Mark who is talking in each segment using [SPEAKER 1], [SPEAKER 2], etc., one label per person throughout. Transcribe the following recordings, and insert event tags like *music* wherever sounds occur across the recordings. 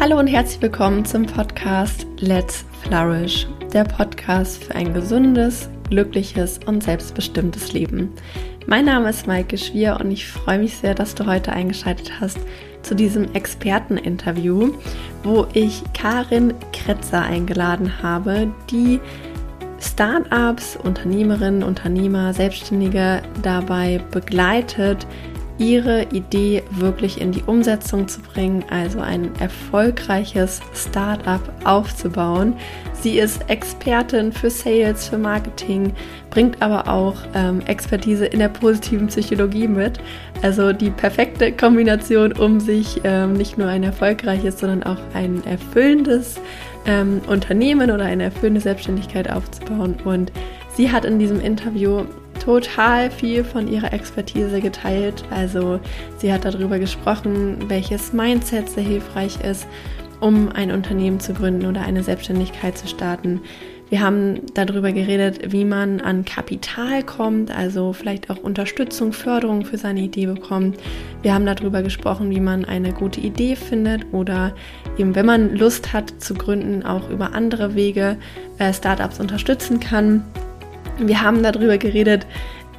[SPEAKER 1] Hallo und herzlich willkommen zum Podcast Let's Flourish, der Podcast für ein gesundes, glückliches und selbstbestimmtes Leben. Mein Name ist Maike Schwier und ich freue mich sehr, dass du heute eingeschaltet hast zu diesem Experteninterview, wo ich Karin Kretzer eingeladen habe, die Startups, Unternehmerinnen, Unternehmer, Selbstständige dabei begleitet, ihre Idee wirklich in die Umsetzung zu bringen, also ein erfolgreiches Startup aufzubauen. Sie ist Expertin für Sales, für Marketing, bringt aber auch ähm, Expertise in der positiven Psychologie mit. Also die perfekte Kombination, um sich ähm, nicht nur ein erfolgreiches, sondern auch ein erfüllendes ähm, Unternehmen oder eine erfüllende Selbstständigkeit aufzubauen. Und sie hat in diesem Interview total viel von ihrer Expertise geteilt. Also sie hat darüber gesprochen, welches Mindset sehr hilfreich ist, um ein Unternehmen zu gründen oder eine Selbstständigkeit zu starten. Wir haben darüber geredet, wie man an Kapital kommt, also vielleicht auch Unterstützung, Förderung für seine Idee bekommt. Wir haben darüber gesprochen, wie man eine gute Idee findet oder eben, wenn man Lust hat zu gründen, auch über andere Wege äh, Startups unterstützen kann. Wir haben darüber geredet,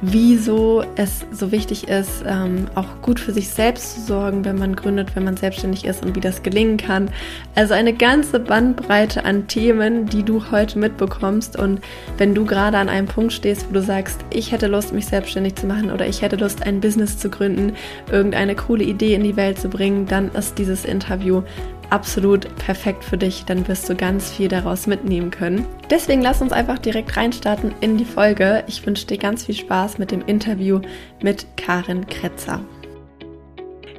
[SPEAKER 1] wieso es so wichtig ist, ähm, auch gut für sich selbst zu sorgen, wenn man gründet, wenn man selbstständig ist und wie das gelingen kann. Also eine ganze Bandbreite an Themen, die du heute mitbekommst. Und wenn du gerade an einem Punkt stehst, wo du sagst, ich hätte Lust, mich selbstständig zu machen oder ich hätte Lust, ein Business zu gründen, irgendeine coole Idee in die Welt zu bringen, dann ist dieses Interview absolut perfekt für dich, dann wirst du ganz viel daraus mitnehmen können. Deswegen lass uns einfach direkt reinstarten in die Folge. Ich wünsche dir ganz viel Spaß mit dem Interview mit Karin Kretzer.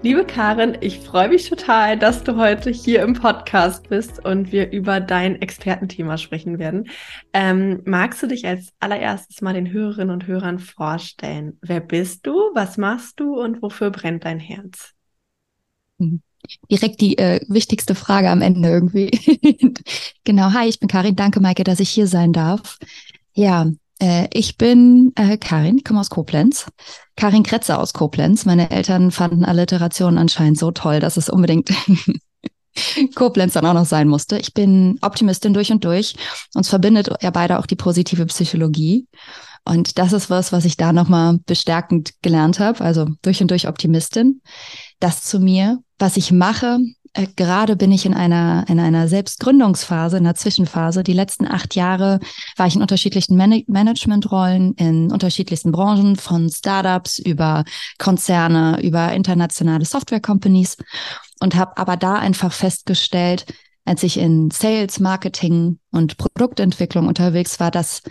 [SPEAKER 1] Liebe Karin, ich freue mich total, dass du heute hier im Podcast bist und wir über dein Expertenthema sprechen werden. Ähm, magst du dich als allererstes mal den Hörerinnen und Hörern vorstellen? Wer bist du, was machst du und wofür brennt dein Herz?
[SPEAKER 2] Mhm direkt die äh, wichtigste Frage am Ende irgendwie. *laughs* genau, hi, ich bin Karin. Danke, Maike, dass ich hier sein darf. Ja, äh, ich bin äh, Karin, komme aus Koblenz. Karin Kretzer aus Koblenz. Meine Eltern fanden Alliterationen anscheinend so toll, dass es unbedingt *laughs* Koblenz dann auch noch sein musste. Ich bin Optimistin durch und durch. Uns verbindet ja beide auch die positive Psychologie. Und das ist was, was ich da nochmal bestärkend gelernt habe. Also durch und durch Optimistin. Das zu mir was ich mache. Äh, gerade bin ich in einer, in einer Selbstgründungsphase, in einer Zwischenphase. Die letzten acht Jahre war ich in unterschiedlichen Man Managementrollen, in unterschiedlichsten Branchen, von Startups über Konzerne, über internationale Software-Companies und habe aber da einfach festgestellt, als ich in Sales, Marketing und Produktentwicklung unterwegs war, dass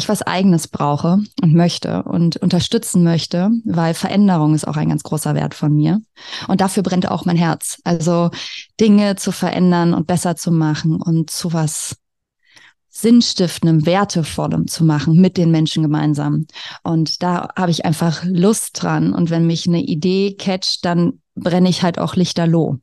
[SPEAKER 2] ich was eigenes brauche und möchte und unterstützen möchte, weil Veränderung ist auch ein ganz großer Wert von mir. Und dafür brennt auch mein Herz. Also Dinge zu verändern und besser zu machen und zu was sinnstiftendem, wertevollem zu machen mit den Menschen gemeinsam. Und da habe ich einfach Lust dran. Und wenn mich eine Idee catcht, dann brenne ich halt auch lichterloh.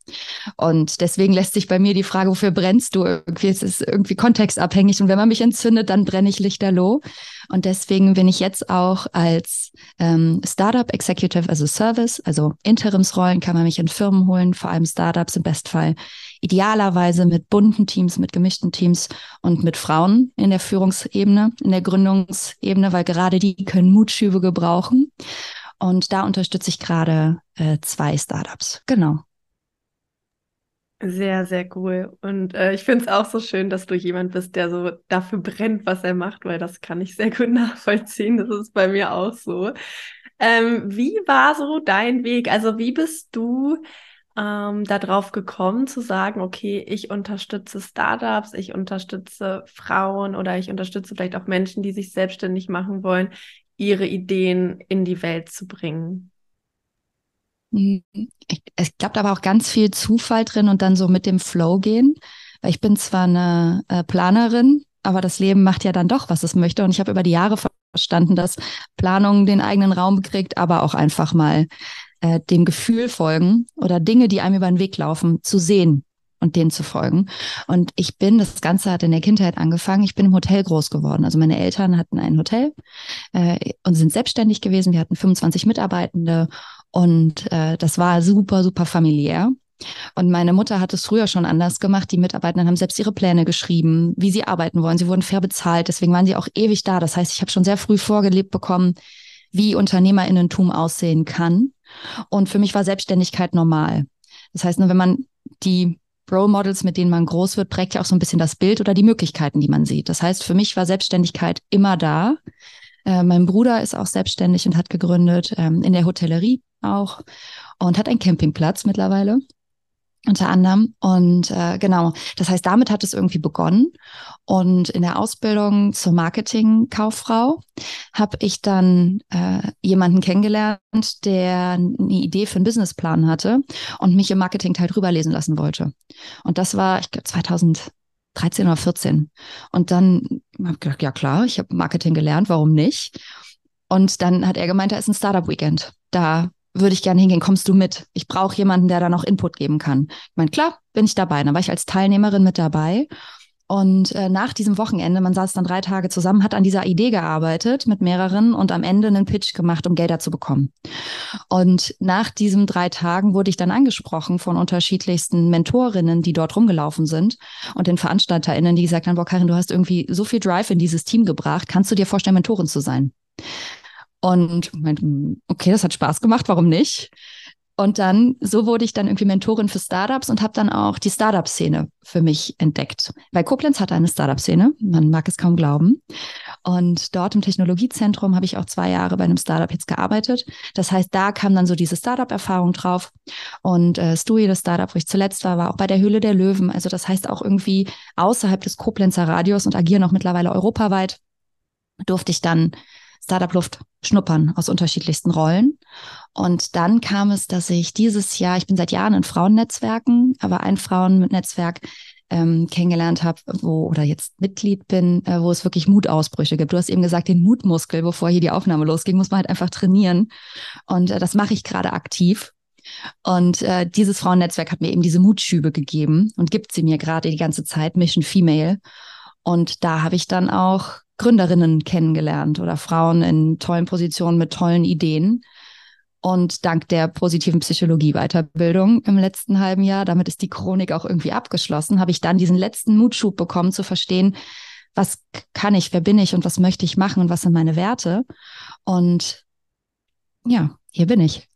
[SPEAKER 2] Und deswegen lässt sich bei mir die Frage, wofür brennst du irgendwie, es ist irgendwie kontextabhängig. Und wenn man mich entzündet, dann brenne ich lichterloh. Und deswegen bin ich jetzt auch als ähm, Startup Executive, also Service, also Interimsrollen kann man mich in Firmen holen, vor allem Startups im Bestfall. Idealerweise mit bunten Teams, mit gemischten Teams und mit Frauen in der Führungsebene, in der Gründungsebene, weil gerade die können Mutschübe gebrauchen. Und da unterstütze ich gerade äh, zwei Startups. Genau.
[SPEAKER 1] Sehr, sehr cool. Und äh, ich finde es auch so schön, dass du jemand bist, der so dafür brennt, was er macht, weil das kann ich sehr gut *laughs* nachvollziehen. Das ist bei mir auch so. Ähm, wie war so dein Weg? Also wie bist du ähm, darauf gekommen zu sagen, okay, ich unterstütze Startups, ich unterstütze Frauen oder ich unterstütze vielleicht auch Menschen, die sich selbstständig machen wollen, ihre Ideen in die Welt zu bringen?
[SPEAKER 2] Mhm. Es klappt aber auch ganz viel Zufall drin und dann so mit dem Flow gehen. Weil ich bin zwar eine äh, Planerin, aber das Leben macht ja dann doch, was es möchte. Und ich habe über die Jahre verstanden, dass Planung den eigenen Raum kriegt, aber auch einfach mal äh, dem Gefühl folgen oder Dinge, die einem über den Weg laufen, zu sehen und denen zu folgen. Und ich bin, das Ganze hat in der Kindheit angefangen, ich bin im Hotel groß geworden. Also meine Eltern hatten ein Hotel äh, und sind selbstständig gewesen. Wir hatten 25 Mitarbeitende und äh, das war super, super familiär. Und meine Mutter hat es früher schon anders gemacht. Die Mitarbeiter haben selbst ihre Pläne geschrieben, wie sie arbeiten wollen. Sie wurden fair bezahlt. Deswegen waren sie auch ewig da. Das heißt, ich habe schon sehr früh vorgelebt bekommen, wie Unternehmerinnentum aussehen kann. Und für mich war Selbstständigkeit normal. Das heißt, nur wenn man die Role Models, mit denen man groß wird, prägt ja auch so ein bisschen das Bild oder die Möglichkeiten, die man sieht. Das heißt, für mich war Selbstständigkeit immer da. Äh, mein Bruder ist auch selbstständig und hat gegründet, ähm, in der Hotellerie auch und hat einen Campingplatz mittlerweile unter anderem. Und äh, genau, das heißt, damit hat es irgendwie begonnen. Und in der Ausbildung zur Marketingkauffrau habe ich dann äh, jemanden kennengelernt, der eine Idee für einen Businessplan hatte und mich im Marketingteil drüber lesen lassen wollte. Und das war, ich glaube, 2013 oder 14. Und dann habe ich gedacht, ja klar, ich habe Marketing gelernt, warum nicht? Und dann hat er gemeint, da ist ein Startup-Weekend. Da würde ich gerne hingehen, kommst du mit? Ich brauche jemanden, der da noch Input geben kann. Ich meine, klar, bin ich dabei. Dann war ich als Teilnehmerin mit dabei. Und äh, nach diesem Wochenende, man saß dann drei Tage zusammen, hat an dieser Idee gearbeitet mit mehreren und am Ende einen Pitch gemacht, um Gelder zu bekommen. Und nach diesen drei Tagen wurde ich dann angesprochen von unterschiedlichsten Mentorinnen, die dort rumgelaufen sind und den VeranstalterInnen, die gesagt haben, boah, Karin, du hast irgendwie so viel Drive in dieses Team gebracht. Kannst du dir vorstellen, Mentorin zu sein? Und meinte, hm, okay, das hat Spaß gemacht, warum nicht? Und dann, so wurde ich dann irgendwie Mentorin für Startups und habe dann auch die Startup-Szene für mich entdeckt. Weil Koblenz hat eine Startup-Szene, man mag es kaum glauben. Und dort im Technologiezentrum habe ich auch zwei Jahre bei einem Startup jetzt gearbeitet. Das heißt, da kam dann so diese Startup-Erfahrung drauf. Und äh, Stui, das Startup, wo ich zuletzt war, war auch bei der Höhle der Löwen. Also das heißt auch irgendwie außerhalb des Koblenzer Radios und agieren auch mittlerweile europaweit, durfte ich dann Startup-Luft schnuppern aus unterschiedlichsten Rollen. Und dann kam es, dass ich dieses Jahr, ich bin seit Jahren in Frauennetzwerken, aber ein Frauennetzwerk ähm, kennengelernt habe, wo oder jetzt Mitglied bin, äh, wo es wirklich Mutausbrüche gibt. Du hast eben gesagt, den Mutmuskel, bevor hier die Aufnahme losging, muss man halt einfach trainieren. Und äh, das mache ich gerade aktiv. Und äh, dieses Frauennetzwerk hat mir eben diese Mutschübe gegeben und gibt sie mir gerade die ganze Zeit, Mission Female. Und da habe ich dann auch Gründerinnen kennengelernt oder Frauen in tollen Positionen mit tollen Ideen. Und dank der positiven Psychologie-Weiterbildung im letzten halben Jahr, damit ist die Chronik auch irgendwie abgeschlossen, habe ich dann diesen letzten Mutschub bekommen zu verstehen, was kann ich, wer bin ich und was möchte ich machen und was sind meine Werte. Und ja, hier bin ich.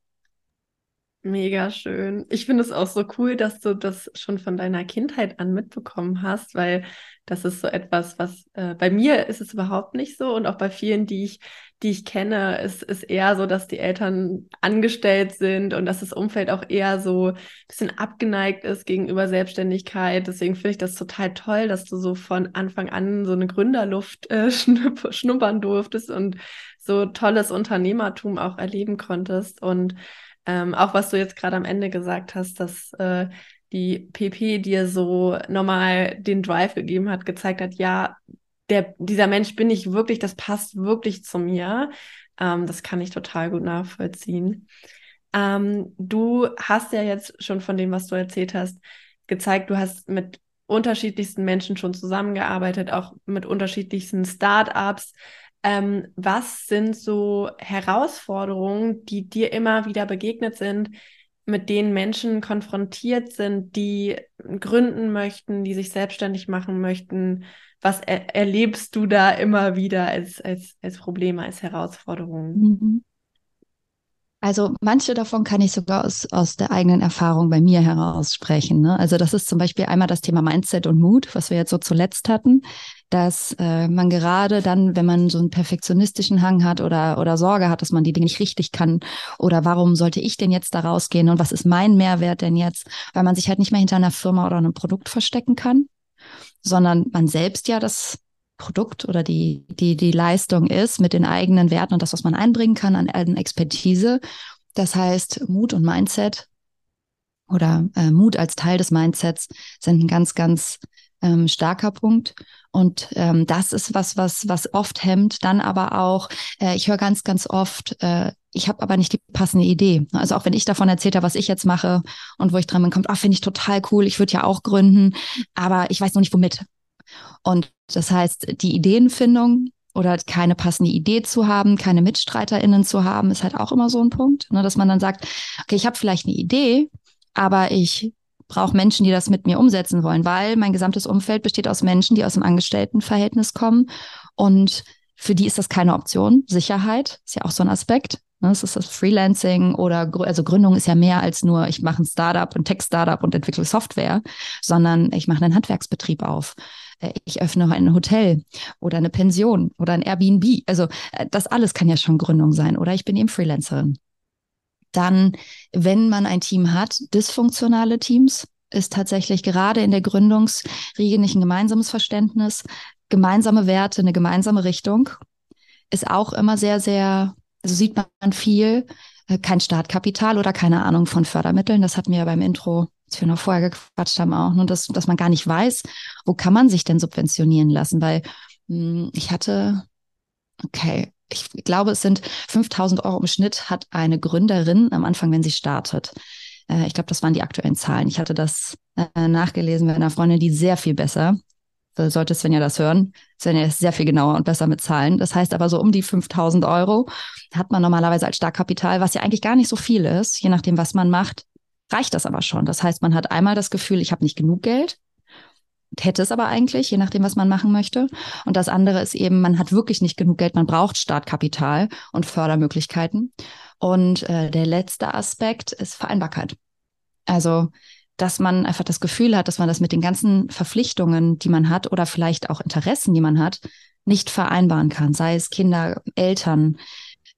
[SPEAKER 1] Mega schön. Ich finde es auch so cool, dass du das schon von deiner Kindheit an mitbekommen hast, weil das ist so etwas, was äh, bei mir ist es überhaupt nicht so und auch bei vielen, die ich, die ich kenne, ist es eher so, dass die Eltern angestellt sind und dass das Umfeld auch eher so ein bisschen abgeneigt ist gegenüber Selbstständigkeit. Deswegen finde ich das total toll, dass du so von Anfang an so eine Gründerluft äh, *laughs* schnuppern durftest und so tolles Unternehmertum auch erleben konntest und ähm, auch was du jetzt gerade am Ende gesagt hast, dass äh, die PP dir so nochmal den Drive gegeben hat, gezeigt hat, ja, der, dieser Mensch bin ich wirklich, das passt wirklich zu mir. Ähm, das kann ich total gut nachvollziehen. Ähm, du hast ja jetzt schon von dem, was du erzählt hast, gezeigt, du hast mit unterschiedlichsten Menschen schon zusammengearbeitet, auch mit unterschiedlichsten Startups. Ähm, was sind so Herausforderungen, die dir immer wieder begegnet sind, mit denen Menschen konfrontiert sind, die gründen möchten, die sich selbstständig machen möchten? Was er erlebst du da immer wieder als, als, als Probleme, als Herausforderungen? Mhm.
[SPEAKER 2] Also manche davon kann ich sogar aus, aus der eigenen Erfahrung bei mir heraus sprechen. Ne? Also das ist zum Beispiel einmal das Thema Mindset und Mut, was wir jetzt so zuletzt hatten, dass äh, man gerade dann, wenn man so einen perfektionistischen Hang hat oder, oder Sorge hat, dass man die Dinge nicht richtig kann oder warum sollte ich denn jetzt da rausgehen und was ist mein Mehrwert denn jetzt, weil man sich halt nicht mehr hinter einer Firma oder einem Produkt verstecken kann, sondern man selbst ja das Produkt oder die, die, die Leistung ist mit den eigenen Werten und das, was man einbringen kann an, an Expertise. Das heißt, Mut und Mindset oder äh, Mut als Teil des Mindsets sind ein ganz, ganz ähm, starker Punkt. Und ähm, das ist was, was, was oft hemmt. Dann aber auch, äh, ich höre ganz, ganz oft, äh, ich habe aber nicht die passende Idee. Also auch wenn ich davon erzählt habe, was ich jetzt mache und wo ich dran bin, kommt, ah, finde ich total cool, ich würde ja auch gründen, aber ich weiß noch nicht womit. Und das heißt, die Ideenfindung oder keine passende Idee zu haben, keine MitstreiterInnen zu haben, ist halt auch immer so ein Punkt, ne, dass man dann sagt, okay, ich habe vielleicht eine Idee, aber ich brauche Menschen, die das mit mir umsetzen wollen, weil mein gesamtes Umfeld besteht aus Menschen, die aus dem Angestelltenverhältnis kommen und für die ist das keine Option. Sicherheit ist ja auch so ein Aspekt. Das ne? ist das Freelancing oder also Gründung ist ja mehr als nur, ich mache ein Startup, ein Tech-Startup und entwickle Software, sondern ich mache einen Handwerksbetrieb auf. Äh, ich öffne ein Hotel oder eine Pension oder ein Airbnb. Also äh, das alles kann ja schon Gründung sein. Oder ich bin eben Freelancerin. Dann, wenn man ein Team hat, dysfunktionale Teams, ist tatsächlich gerade in der Gründungsriege nicht ein gemeinsames Verständnis, gemeinsame Werte, eine gemeinsame Richtung, ist auch immer sehr, sehr, also sieht man viel, äh, kein Startkapital oder keine Ahnung von Fördermitteln. Das hatten wir ja beim Intro, als wir noch vorher gequatscht haben, auch. Nur, dass, dass man gar nicht weiß, wo kann man sich denn subventionieren lassen? Weil mh, hm, ich hatte, okay, ich glaube, es sind 5000 Euro im Schnitt hat eine Gründerin am Anfang, wenn sie startet. Äh, ich glaube, das waren die aktuellen Zahlen. Ich hatte das äh, nachgelesen bei einer Freundin, die sehr viel besser. Sollte Svenja das hören. Svenja ist sehr viel genauer und besser mit Zahlen. Das heißt aber so um die 5000 Euro hat man normalerweise als Startkapital, was ja eigentlich gar nicht so viel ist. Je nachdem, was man macht, reicht das aber schon. Das heißt, man hat einmal das Gefühl, ich habe nicht genug Geld hätte es aber eigentlich, je nachdem, was man machen möchte. Und das andere ist eben, man hat wirklich nicht genug Geld, man braucht Startkapital und Fördermöglichkeiten. Und äh, der letzte Aspekt ist Vereinbarkeit. Also, dass man einfach das Gefühl hat, dass man das mit den ganzen Verpflichtungen, die man hat oder vielleicht auch Interessen, die man hat, nicht vereinbaren kann. Sei es Kinder, Eltern,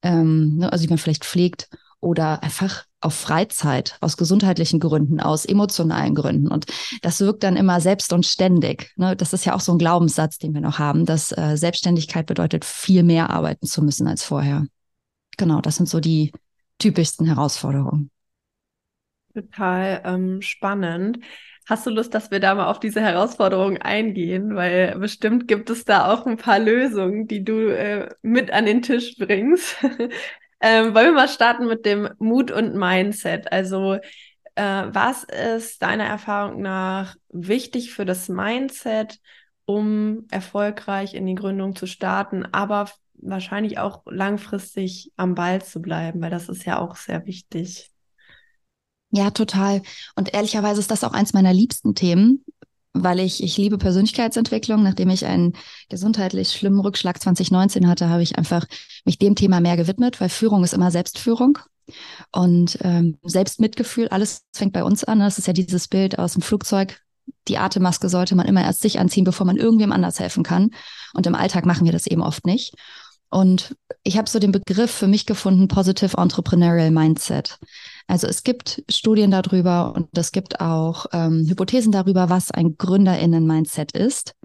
[SPEAKER 2] ähm, ne, also die man vielleicht pflegt oder einfach auf Freizeit, aus gesundheitlichen Gründen, aus emotionalen Gründen. Und das wirkt dann immer selbst und ständig. Ne? Das ist ja auch so ein Glaubenssatz, den wir noch haben, dass äh, Selbstständigkeit bedeutet, viel mehr arbeiten zu müssen als vorher. Genau, das sind so die typischsten Herausforderungen.
[SPEAKER 1] Total ähm, spannend. Hast du Lust, dass wir da mal auf diese Herausforderungen eingehen? Weil bestimmt gibt es da auch ein paar Lösungen, die du äh, mit an den Tisch bringst. *laughs* Ähm, wollen wir mal starten mit dem Mut und Mindset. Also, äh, was ist deiner Erfahrung nach wichtig für das Mindset, um erfolgreich in die Gründung zu starten, aber wahrscheinlich auch langfristig am Ball zu bleiben, weil das ist ja auch sehr wichtig.
[SPEAKER 2] Ja, total. Und ehrlicherweise ist das auch eins meiner liebsten Themen, weil ich, ich liebe Persönlichkeitsentwicklung. Nachdem ich einen gesundheitlich schlimmen Rückschlag 2019 hatte, habe ich einfach mich dem Thema mehr gewidmet, weil Führung ist immer Selbstführung. Und ähm, Selbstmitgefühl, alles fängt bei uns an. Das ist ja dieses Bild aus dem Flugzeug. Die Atemmaske sollte man immer erst sich anziehen, bevor man irgendwem anders helfen kann. Und im Alltag machen wir das eben oft nicht. Und ich habe so den Begriff für mich gefunden, Positive Entrepreneurial Mindset. Also es gibt Studien darüber und es gibt auch ähm, Hypothesen darüber, was ein Gründerinnen-Mindset ist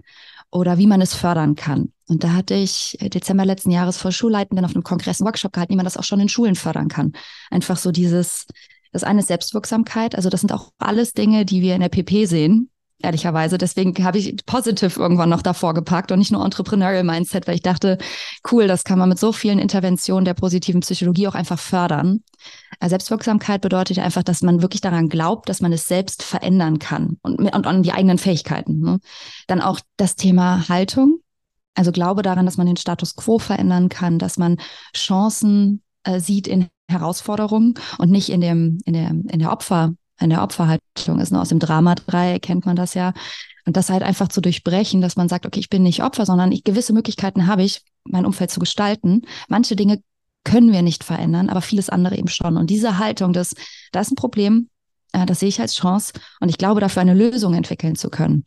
[SPEAKER 2] oder wie man es fördern kann. Und da hatte ich Dezember letzten Jahres vor Schulleitenden auf einem Kongress einen Workshop gehalten, wie man das auch schon in Schulen fördern kann. Einfach so dieses, das eine ist Selbstwirksamkeit, also das sind auch alles Dinge, die wir in der PP sehen, ehrlicherweise. Deswegen habe ich Positive irgendwann noch davor gepackt und nicht nur Entrepreneurial Mindset, weil ich dachte, cool, das kann man mit so vielen Interventionen der positiven Psychologie auch einfach fördern. Äh, Selbstwirksamkeit bedeutet einfach, dass man wirklich daran glaubt, dass man es selbst verändern kann und, und an die eigenen Fähigkeiten. Ne? Dann auch das Thema Haltung. Also Glaube daran, dass man den Status quo verändern kann, dass man Chancen äh, sieht in Herausforderungen und nicht in dem, in der, in der Opfer, in der Opferhaltung ist. Ne? Aus dem Drama-3 kennt man das ja. Und das halt einfach zu durchbrechen, dass man sagt, okay, ich bin nicht Opfer, sondern ich, gewisse Möglichkeiten habe ich, mein Umfeld zu gestalten. Manche Dinge können wir nicht verändern, aber vieles andere eben schon. Und diese Haltung, das, das ist ein Problem, äh, das sehe ich als Chance und ich glaube, dafür eine Lösung entwickeln zu können.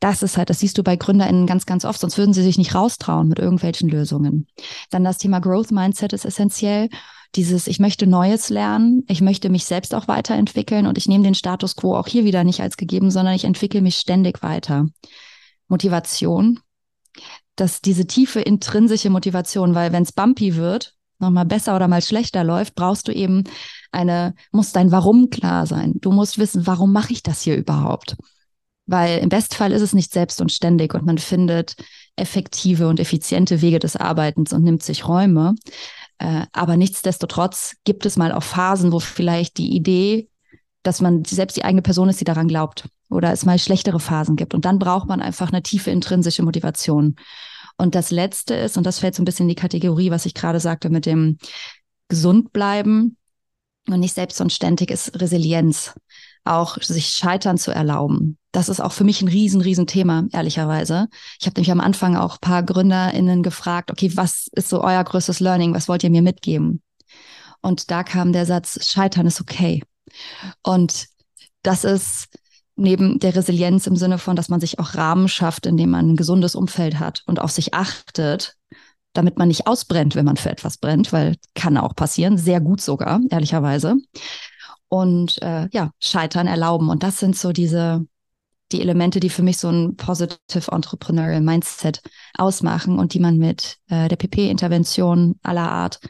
[SPEAKER 2] Das ist halt, das siehst du bei GründerInnen ganz, ganz oft, sonst würden sie sich nicht raustrauen mit irgendwelchen Lösungen. Dann das Thema Growth Mindset ist essentiell dieses, ich möchte Neues lernen, ich möchte mich selbst auch weiterentwickeln und ich nehme den Status quo auch hier wieder nicht als gegeben, sondern ich entwickle mich ständig weiter. Motivation, dass diese tiefe intrinsische Motivation, weil wenn es bumpy wird, nochmal besser oder mal schlechter läuft, brauchst du eben eine, muss dein Warum klar sein. Du musst wissen, warum mache ich das hier überhaupt? Weil im Bestfall ist es nicht selbst und ständig und man findet effektive und effiziente Wege des Arbeitens und nimmt sich Räume. Äh, aber nichtsdestotrotz gibt es mal auch Phasen, wo vielleicht die Idee, dass man selbst die eigene Person ist, die daran glaubt oder es mal schlechtere Phasen gibt. Und dann braucht man einfach eine tiefe intrinsische Motivation. Und das Letzte ist, und das fällt so ein bisschen in die Kategorie, was ich gerade sagte mit dem gesund bleiben und nicht selbst und ständig, ist Resilienz. auch sich Scheitern zu erlauben. Das ist auch für mich ein riesen, riesen Thema, ehrlicherweise. Ich habe nämlich am Anfang auch paar GründerInnen gefragt, okay, was ist so euer größtes Learning? Was wollt ihr mir mitgeben? Und da kam der Satz, Scheitern ist okay. Und das ist neben der Resilienz im Sinne von, dass man sich auch Rahmen schafft, indem man ein gesundes Umfeld hat und auf sich achtet, damit man nicht ausbrennt, wenn man für etwas brennt, weil kann auch passieren, sehr gut sogar, ehrlicherweise. Und äh, ja, Scheitern erlauben. Und das sind so diese, die Elemente, die für mich so ein Positive Entrepreneurial Mindset ausmachen und die man mit äh, der PP-Intervention aller Art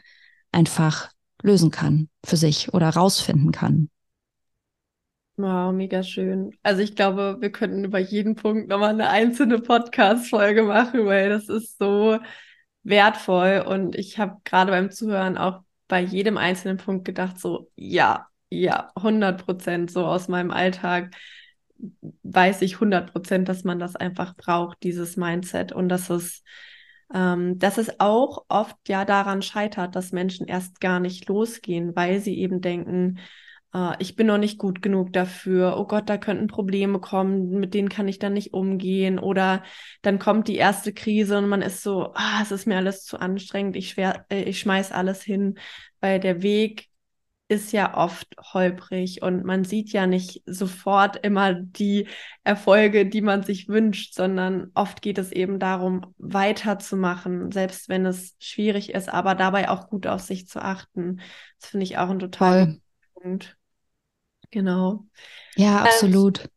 [SPEAKER 2] einfach lösen kann für sich oder rausfinden kann.
[SPEAKER 1] Wow, mega schön. Also ich glaube, wir könnten über jeden Punkt nochmal eine einzelne Podcast-Folge machen, weil das ist so wertvoll. Und ich habe gerade beim Zuhören auch bei jedem einzelnen Punkt gedacht, so, ja, ja, 100 Prozent, so aus meinem Alltag weiß ich 100 Prozent, dass man das einfach braucht, dieses Mindset. Und dass es, ähm, dass es auch oft ja daran scheitert, dass Menschen erst gar nicht losgehen, weil sie eben denken, äh, ich bin noch nicht gut genug dafür, oh Gott, da könnten Probleme kommen, mit denen kann ich dann nicht umgehen. Oder dann kommt die erste Krise und man ist so, ah, es ist mir alles zu anstrengend, ich, schwer, äh, ich schmeiß alles hin, weil der Weg ist ja oft holprig und man sieht ja nicht sofort immer die Erfolge, die man sich wünscht, sondern oft geht es eben darum, weiterzumachen, selbst wenn es schwierig ist, aber dabei auch gut auf sich zu achten. Das finde ich auch ein total Punkt. Genau.
[SPEAKER 2] Ja, ähm, absolut.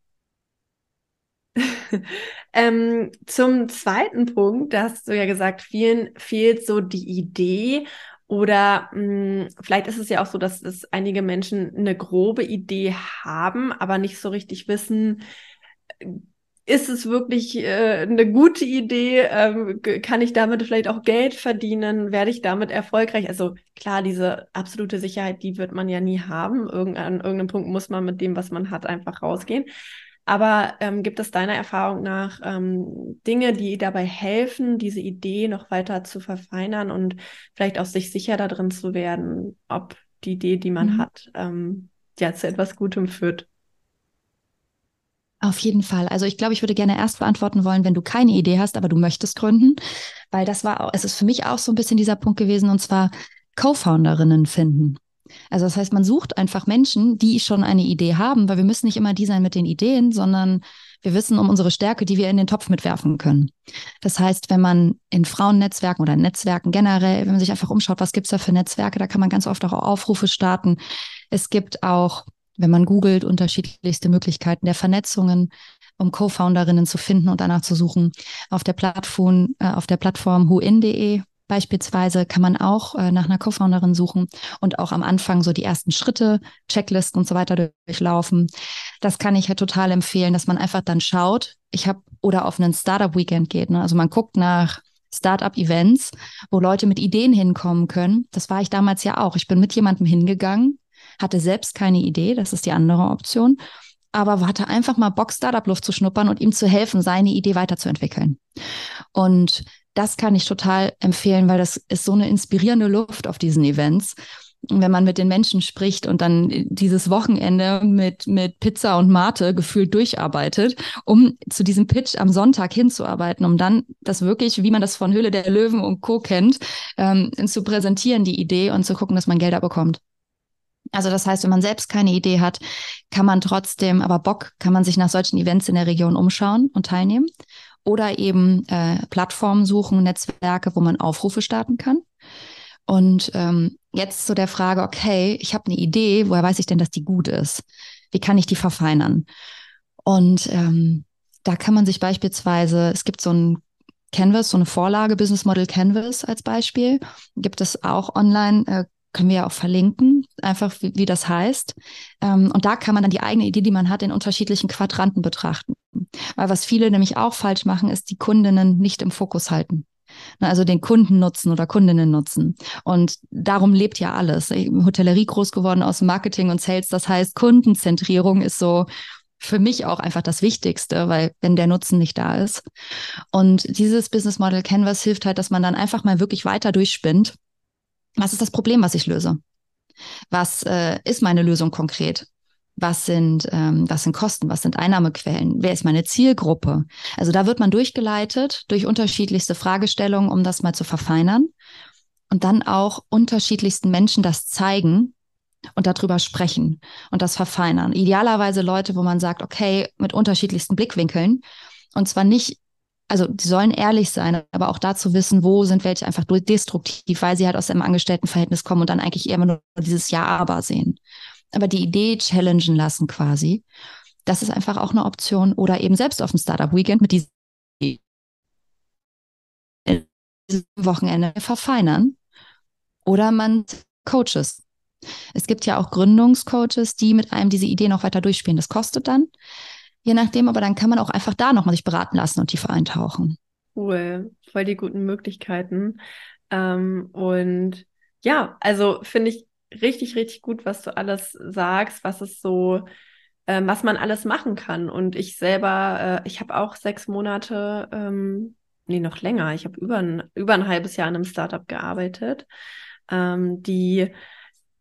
[SPEAKER 2] *laughs*
[SPEAKER 1] ähm, zum zweiten Punkt, da hast du ja gesagt, vielen fehlt so die Idee oder mh, hm, vielleicht ist es ja auch so, dass es einige Menschen eine grobe Idee haben, aber nicht so richtig wissen, ist es wirklich äh, eine gute Idee? Ähm, kann ich damit vielleicht auch Geld verdienen? Werde ich damit erfolgreich? Also klar, diese absolute Sicherheit, die wird man ja nie haben. Irgend, an irgendeinem Punkt muss man mit dem, was man hat, einfach rausgehen. Aber ähm, gibt es deiner Erfahrung nach ähm, Dinge, die dabei helfen, diese Idee noch weiter zu verfeinern und vielleicht auch sich sicher darin zu werden, ob die Idee, die man mhm. hat, ähm, ja zu etwas Gutem führt?
[SPEAKER 2] Auf jeden Fall. Also ich glaube, ich würde gerne erst beantworten wollen, wenn du keine Idee hast, aber du möchtest gründen, weil das war, es ist für mich auch so ein bisschen dieser Punkt gewesen, und zwar Co-Founderinnen finden. Also das heißt, man sucht einfach Menschen, die schon eine Idee haben, weil wir müssen nicht immer die sein mit den Ideen, sondern wir wissen um unsere Stärke, die wir in den Topf mitwerfen können. Das heißt, wenn man in Frauennetzwerken oder Netzwerken generell, wenn man sich einfach umschaut, was gibt's da für Netzwerke, da kann man ganz oft auch Aufrufe starten. Es gibt auch wenn man googelt, unterschiedlichste Möglichkeiten der Vernetzungen, um Co-Founderinnen zu finden und danach zu suchen. Auf der Plattform, äh, auf der Plattform whoin.de beispielsweise kann man auch äh, nach einer Co-Founderin suchen und auch am Anfang so die ersten Schritte, Checklisten und so weiter durchlaufen. Das kann ich halt total empfehlen, dass man einfach dann schaut. Ich habe oder auf einen Startup Weekend geht. Ne? Also man guckt nach Startup-Events, wo Leute mit Ideen hinkommen können. Das war ich damals ja auch. Ich bin mit jemandem hingegangen, hatte selbst keine Idee, das ist die andere Option, aber hatte einfach mal Bock, Startup-Luft zu schnuppern und ihm zu helfen, seine Idee weiterzuentwickeln. Und das kann ich total empfehlen, weil das ist so eine inspirierende Luft auf diesen Events. Wenn man mit den Menschen spricht und dann dieses Wochenende mit, mit Pizza und Mate gefühlt durcharbeitet, um zu diesem Pitch am Sonntag hinzuarbeiten, um dann das wirklich, wie man das von Höhle der Löwen und Co. kennt, ähm, zu präsentieren, die Idee und zu gucken, dass man Gelder bekommt. Also das heißt, wenn man selbst keine Idee hat, kann man trotzdem, aber Bock, kann man sich nach solchen Events in der Region umschauen und teilnehmen. Oder eben äh, Plattformen suchen, Netzwerke, wo man Aufrufe starten kann. Und ähm, jetzt zu der Frage, okay, ich habe eine Idee, woher weiß ich denn, dass die gut ist? Wie kann ich die verfeinern? Und ähm, da kann man sich beispielsweise, es gibt so ein Canvas, so eine Vorlage, Business Model Canvas als Beispiel, gibt es auch online, äh, können wir ja auch verlinken, einfach wie, wie das heißt. Ähm, und da kann man dann die eigene Idee, die man hat, in unterschiedlichen Quadranten betrachten. Weil was viele nämlich auch falsch machen, ist die Kundinnen nicht im Fokus halten. Also den Kunden nutzen oder Kundinnen nutzen. Und darum lebt ja alles. Hotellerie groß geworden aus Marketing und Sales. Das heißt, Kundenzentrierung ist so für mich auch einfach das Wichtigste, weil wenn der Nutzen nicht da ist. Und dieses Business Model Canvas hilft halt, dass man dann einfach mal wirklich weiter durchspinnt was ist das Problem, was ich löse? Was äh, ist meine Lösung konkret? was sind, ähm, was sind Kosten, was sind Einnahmequellen, wer ist meine Zielgruppe. Also da wird man durchgeleitet durch unterschiedlichste Fragestellungen, um das mal zu verfeinern und dann auch unterschiedlichsten Menschen das zeigen und darüber sprechen und das verfeinern. Idealerweise Leute, wo man sagt, okay, mit unterschiedlichsten Blickwinkeln und zwar nicht also die sollen ehrlich sein, aber auch dazu wissen, wo sind welche einfach destruktiv, weil sie halt aus einem Angestelltenverhältnis kommen und dann eigentlich eher nur dieses Ja-Aber sehen aber die Idee challengen lassen quasi. Das ist einfach auch eine Option. Oder eben selbst auf dem Startup Weekend mit diesem Wochenende verfeinern. Oder man Coaches. Es gibt ja auch Gründungscoaches, die mit einem diese Idee noch weiter durchspielen. Das kostet dann, je nachdem, aber dann kann man auch einfach da nochmal sich beraten lassen und tiefer eintauchen.
[SPEAKER 1] Cool, voll die guten Möglichkeiten. Ähm, und ja, also finde ich richtig, richtig gut, was du alles sagst, was es so, äh, was man alles machen kann. Und ich selber, äh, ich habe auch sechs Monate, ähm, nee, noch länger, ich habe über ein, über ein halbes Jahr in einem Startup gearbeitet, ähm, die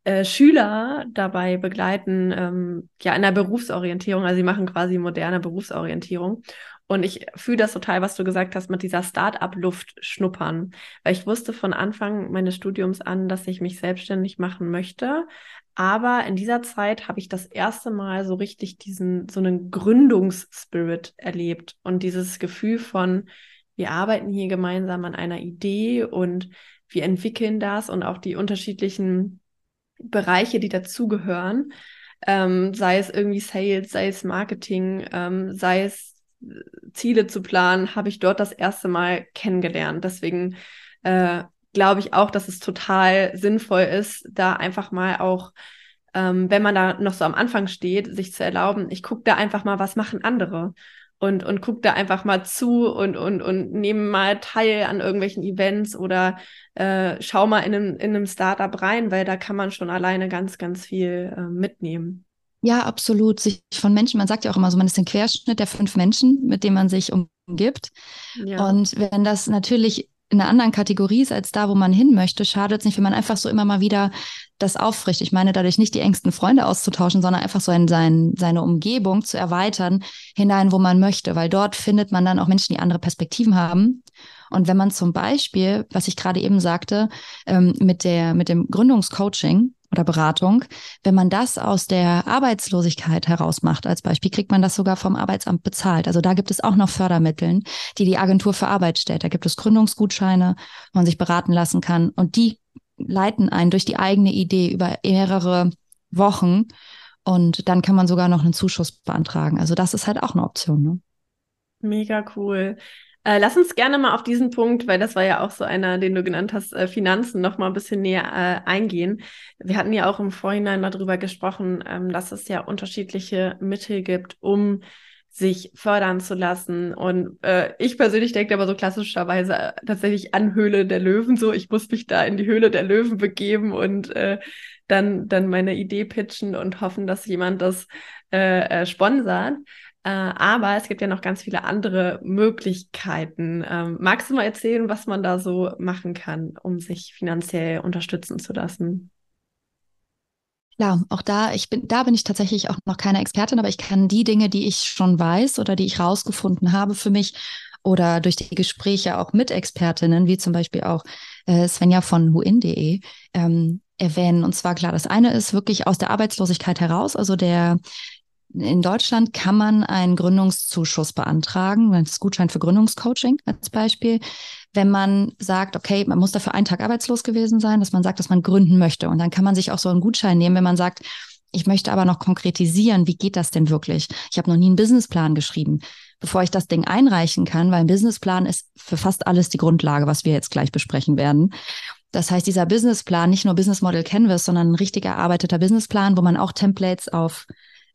[SPEAKER 1] äh, Schüler dabei begleiten, ähm, ja, in der Berufsorientierung, also sie machen quasi moderne Berufsorientierung. Und ich fühle das total, was du gesagt hast, mit dieser Start-up-Luft schnuppern. Weil ich wusste von Anfang meines Studiums an, dass ich mich selbstständig machen möchte. Aber in dieser Zeit habe ich das erste Mal so richtig diesen, so einen Gründungsspirit erlebt und dieses Gefühl von, wir arbeiten hier gemeinsam an einer Idee und wir entwickeln das und auch die unterschiedlichen Bereiche, die dazugehören. Ähm, sei es irgendwie Sales, sei es Marketing, ähm, sei es Ziele zu planen, habe ich dort das erste Mal kennengelernt. Deswegen äh, glaube ich auch, dass es total sinnvoll ist, da einfach mal auch, ähm, wenn man da noch so am Anfang steht, sich zu erlauben, ich gucke da einfach mal, was machen andere und, und guck da einfach mal zu und, und, und nehme mal teil an irgendwelchen Events oder äh, schau mal in einem, in einem Startup rein, weil da kann man schon alleine ganz, ganz viel äh, mitnehmen.
[SPEAKER 2] Ja, absolut. Sich von Menschen, man sagt ja auch immer so, man ist ein Querschnitt der fünf Menschen, mit denen man sich umgibt. Ja. Und wenn das natürlich in einer anderen Kategorie ist als da, wo man hin möchte, schadet es nicht, wenn man einfach so immer mal wieder das auffrischt. Ich meine, dadurch nicht die engsten Freunde auszutauschen, sondern einfach so in sein, seine Umgebung zu erweitern, hinein, wo man möchte, weil dort findet man dann auch Menschen, die andere Perspektiven haben. Und wenn man zum Beispiel, was ich gerade eben sagte, ähm, mit der, mit dem Gründungscoaching, oder Beratung. Wenn man das aus der Arbeitslosigkeit heraus macht, als Beispiel, kriegt man das sogar vom Arbeitsamt bezahlt. Also da gibt es auch noch Fördermittel, die die Agentur für Arbeit stellt. Da gibt es Gründungsgutscheine, wo man sich beraten lassen kann. Und die leiten einen durch die eigene Idee über mehrere Wochen. Und dann kann man sogar noch einen Zuschuss beantragen. Also das ist halt auch eine Option. Ne?
[SPEAKER 1] Mega cool. Äh, lass uns gerne mal auf diesen Punkt, weil das war ja auch so einer, den du genannt hast, äh, Finanzen, noch mal ein bisschen näher äh, eingehen. Wir hatten ja auch im Vorhinein mal darüber gesprochen, ähm, dass es ja unterschiedliche Mittel gibt, um sich fördern zu lassen. Und äh, ich persönlich denke aber so klassischerweise äh, tatsächlich an Höhle der Löwen. So, ich muss mich da in die Höhle der Löwen begeben und äh, dann, dann meine Idee pitchen und hoffen, dass jemand das äh, äh, sponsert. Äh, aber es gibt ja noch ganz viele andere Möglichkeiten. Ähm, magst du mal erzählen, was man da so machen kann, um sich finanziell unterstützen zu lassen?
[SPEAKER 2] Ja, auch da, ich bin, da bin ich tatsächlich auch noch keine Expertin, aber ich kann die Dinge, die ich schon weiß oder die ich rausgefunden habe für mich oder durch die Gespräche auch mit Expertinnen, wie zum Beispiel auch äh, Svenja von huin.de, ähm, erwähnen. Und zwar klar, das eine ist wirklich aus der Arbeitslosigkeit heraus, also der in Deutschland kann man einen Gründungszuschuss beantragen, das Gutschein für Gründungscoaching als Beispiel, wenn man sagt, okay, man muss dafür einen Tag arbeitslos gewesen sein, dass man sagt, dass man gründen möchte. Und dann kann man sich auch so einen Gutschein nehmen, wenn man sagt, ich möchte aber noch konkretisieren, wie geht das denn wirklich? Ich habe noch nie einen Businessplan geschrieben. Bevor ich das Ding einreichen kann, weil ein Businessplan ist für fast alles die Grundlage, was wir jetzt gleich besprechen werden. Das heißt, dieser Businessplan, nicht nur Business Model Canvas, sondern ein richtig erarbeiteter Businessplan, wo man auch Templates auf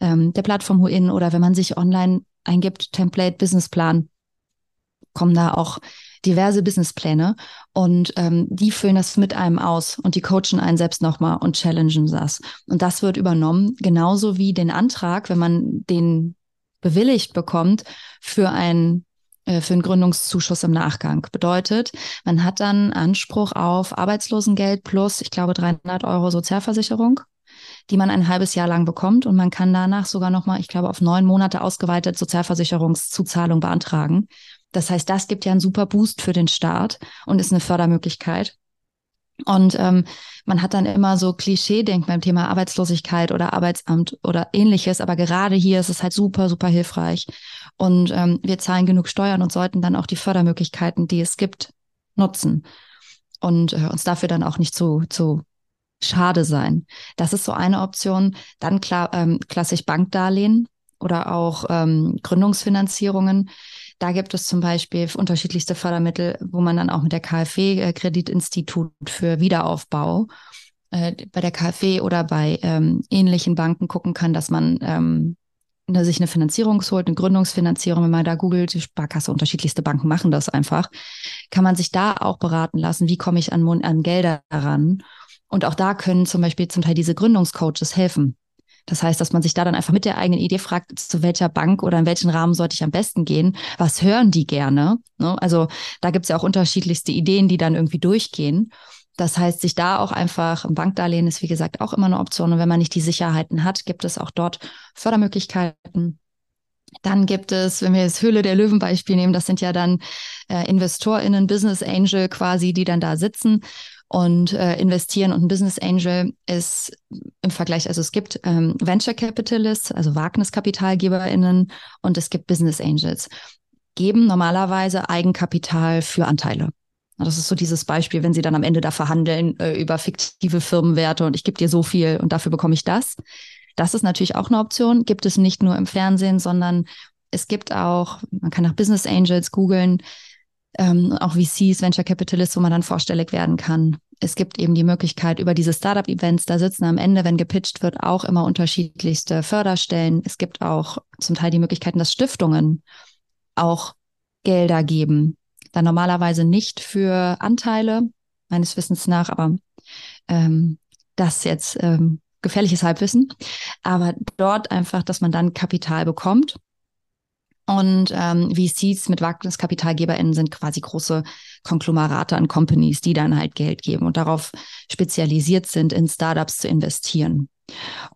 [SPEAKER 2] ähm, der Plattform Huin oder wenn man sich online eingibt, Template, Businessplan, kommen da auch diverse Businesspläne und ähm, die füllen das mit einem aus und die coachen einen selbst nochmal und challengen das. Und das wird übernommen, genauso wie den Antrag, wenn man den bewilligt bekommt für ein äh, für einen Gründungszuschuss im Nachgang. Bedeutet, man hat dann Anspruch auf Arbeitslosengeld plus, ich glaube, 300 Euro Sozialversicherung die man ein halbes Jahr lang bekommt und man kann danach sogar nochmal, ich glaube, auf neun Monate ausgeweitet Sozialversicherungszuzahlung beantragen. Das heißt, das gibt ja einen super Boost für den Staat und ist eine Fördermöglichkeit. Und ähm, man hat dann immer so Klischee-Denken beim Thema Arbeitslosigkeit oder Arbeitsamt oder ähnliches. Aber gerade hier ist es halt super, super hilfreich. Und ähm, wir zahlen genug Steuern und sollten dann auch die Fördermöglichkeiten, die es gibt, nutzen. Und äh, uns dafür dann auch nicht zu, zu schade sein. Das ist so eine Option. Dann klar, ähm, klassisch Bankdarlehen oder auch ähm, Gründungsfinanzierungen. Da gibt es zum Beispiel unterschiedlichste Fördermittel, wo man dann auch mit der KfW, äh, Kreditinstitut für Wiederaufbau, äh, bei der KfW oder bei ähm, ähnlichen Banken gucken kann, dass man ähm, ne, sich eine Finanzierung holt, eine Gründungsfinanzierung, wenn man da googelt, die Sparkasse, unterschiedlichste Banken machen das einfach, kann man sich da auch beraten lassen, wie komme ich an, an Gelder ran. Und auch da können zum Beispiel zum Teil diese Gründungscoaches helfen. Das heißt, dass man sich da dann einfach mit der eigenen Idee fragt, zu welcher Bank oder in welchen Rahmen sollte ich am besten gehen? Was hören die gerne? Ne? Also da gibt es ja auch unterschiedlichste Ideen, die dann irgendwie durchgehen. Das heißt, sich da auch einfach, ein Bankdarlehen ist wie gesagt auch immer eine Option. Und wenn man nicht die Sicherheiten hat, gibt es auch dort Fördermöglichkeiten. Dann gibt es, wenn wir das Höhle der Löwen Beispiel nehmen, das sind ja dann äh, InvestorInnen, Business Angel quasi, die dann da sitzen und äh, investieren. Und ein Business Angel ist im Vergleich, also es gibt ähm, Venture Capitalists, also WagniskapitalgeberInnen und es gibt Business Angels. Geben normalerweise Eigenkapital für Anteile. Das ist so dieses Beispiel, wenn sie dann am Ende da verhandeln äh, über fiktive Firmenwerte und ich gebe dir so viel und dafür bekomme ich das. Das ist natürlich auch eine Option. Gibt es nicht nur im Fernsehen, sondern es gibt auch, man kann nach Business Angels googeln, ähm, auch VCs, Venture Capitalists, wo man dann vorstellig werden kann. Es gibt eben die Möglichkeit über diese Startup-Events, da sitzen am Ende, wenn gepitcht wird, auch immer unterschiedlichste Förderstellen. Es gibt auch zum Teil die Möglichkeiten, dass Stiftungen auch Gelder geben. Dann normalerweise nicht für Anteile, meines Wissens nach, aber ähm, das jetzt ähm, gefährliches Halbwissen. Aber dort einfach, dass man dann Kapital bekommt und ähm, VCs mit WagniskapitalgeberInnen sind quasi große Konglomerate an Companies, die dann halt Geld geben und darauf spezialisiert sind, in Startups zu investieren.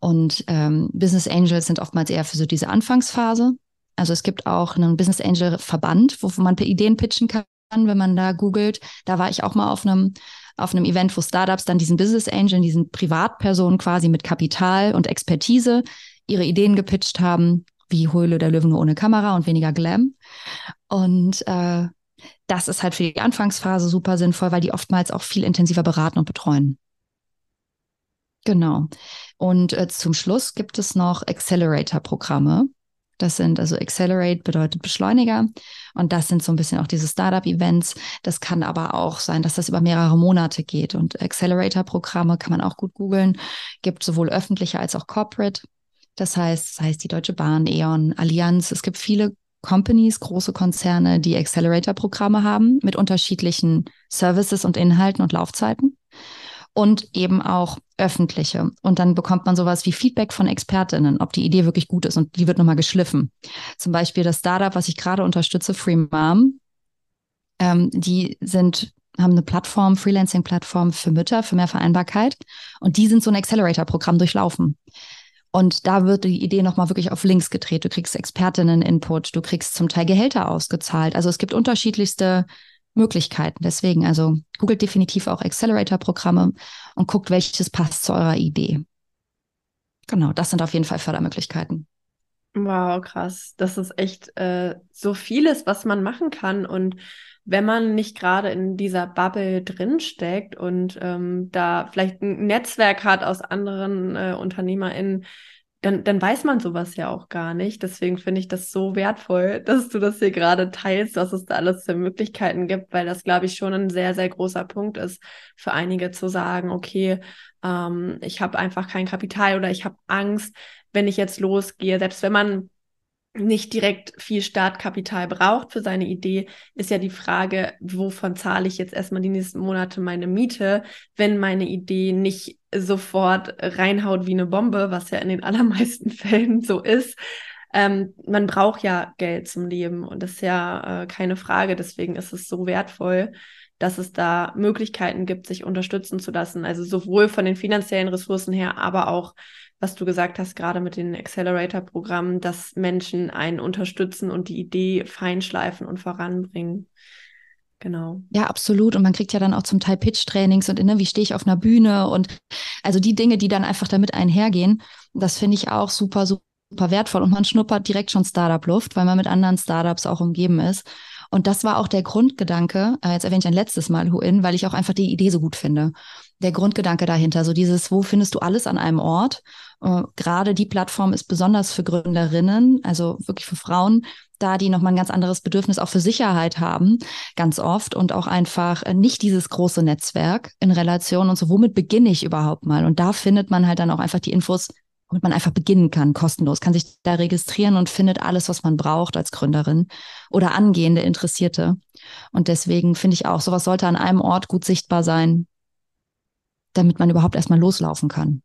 [SPEAKER 2] Und ähm, Business Angels sind oftmals eher für so diese Anfangsphase. Also es gibt auch einen Business Angel Verband, wo man Ideen pitchen kann, wenn man da googelt. Da war ich auch mal auf einem auf einem Event, wo Startups dann diesen Business Angel, diesen Privatpersonen quasi mit Kapital und Expertise ihre Ideen gepitcht haben wie Höhle der Löwen nur ohne Kamera und weniger Glam. Und äh, das ist halt für die Anfangsphase super sinnvoll, weil die oftmals auch viel intensiver beraten und betreuen. Genau. Und äh, zum Schluss gibt es noch Accelerator-Programme. Das sind also Accelerate bedeutet Beschleuniger. Und das sind so ein bisschen auch diese Startup-Events. Das kann aber auch sein, dass das über mehrere Monate geht. Und Accelerator-Programme kann man auch gut googeln. Gibt sowohl öffentliche als auch Corporate. Das heißt, das heißt die Deutsche Bahn, E.ON, Allianz. Es gibt viele Companies, große Konzerne, die Accelerator-Programme haben mit unterschiedlichen Services und Inhalten und Laufzeiten und eben auch öffentliche. Und dann bekommt man sowas wie Feedback von Expertinnen, ob die Idee wirklich gut ist und die wird nochmal geschliffen. Zum Beispiel das Startup, was ich gerade unterstütze, Free Mom, ähm, die sind haben eine Plattform, Freelancing-Plattform für Mütter, für mehr Vereinbarkeit. Und die sind so ein Accelerator-Programm durchlaufen. Und da wird die Idee nochmal wirklich auf links gedreht. Du kriegst Expertinnen-Input, du kriegst zum Teil Gehälter ausgezahlt. Also es gibt unterschiedlichste Möglichkeiten. Deswegen, also googelt definitiv auch Accelerator-Programme und guckt, welches passt zu eurer Idee. Genau, das sind auf jeden Fall Fördermöglichkeiten.
[SPEAKER 1] Wow, krass. Das ist echt äh, so vieles, was man machen kann. Und wenn man nicht gerade in dieser Bubble drinsteckt und ähm, da vielleicht ein Netzwerk hat aus anderen äh, UnternehmerInnen, dann, dann weiß man sowas ja auch gar nicht. Deswegen finde ich das so wertvoll, *laughs* dass du das hier gerade teilst, was es da alles für Möglichkeiten gibt, weil das, glaube ich, schon ein sehr, sehr großer Punkt ist für einige zu sagen, okay, ähm, ich habe einfach kein Kapital oder ich habe Angst, wenn ich jetzt losgehe, selbst wenn man nicht direkt viel Startkapital braucht für seine Idee, ist ja die Frage, wovon zahle ich jetzt erstmal die nächsten Monate meine Miete, wenn meine Idee nicht sofort reinhaut wie eine Bombe, was ja in den *laughs* allermeisten Fällen so ist. Ähm, man braucht ja Geld zum Leben und das ist ja äh, keine Frage, deswegen ist es so wertvoll, dass es da Möglichkeiten gibt, sich unterstützen zu lassen. Also sowohl von den finanziellen Ressourcen her, aber auch, was du gesagt hast, gerade mit den Accelerator-Programmen, dass Menschen einen unterstützen und die Idee feinschleifen und voranbringen. Genau.
[SPEAKER 2] Ja, absolut. Und man kriegt ja dann auch zum Teil Pitch-Trainings und ne, wie stehe ich auf einer Bühne und also die Dinge, die dann einfach damit einhergehen, das finde ich auch super, super wertvoll. Und man schnuppert direkt schon Startup-Luft, weil man mit anderen Startups auch umgeben ist. Und das war auch der Grundgedanke, äh, jetzt erwähne ich ein letztes Mal Huin, weil ich auch einfach die Idee so gut finde. Der Grundgedanke dahinter, so dieses, wo findest du alles an einem Ort? Äh, gerade die Plattform ist besonders für Gründerinnen, also wirklich für Frauen, da die nochmal ein ganz anderes Bedürfnis auch für Sicherheit haben, ganz oft und auch einfach äh, nicht dieses große Netzwerk in Relation und so, womit beginne ich überhaupt mal? Und da findet man halt dann auch einfach die Infos, womit man einfach beginnen kann, kostenlos, kann sich da registrieren und findet alles, was man braucht als Gründerin oder angehende Interessierte. Und deswegen finde ich auch, sowas sollte an einem Ort gut sichtbar sein, damit man überhaupt erstmal loslaufen kann.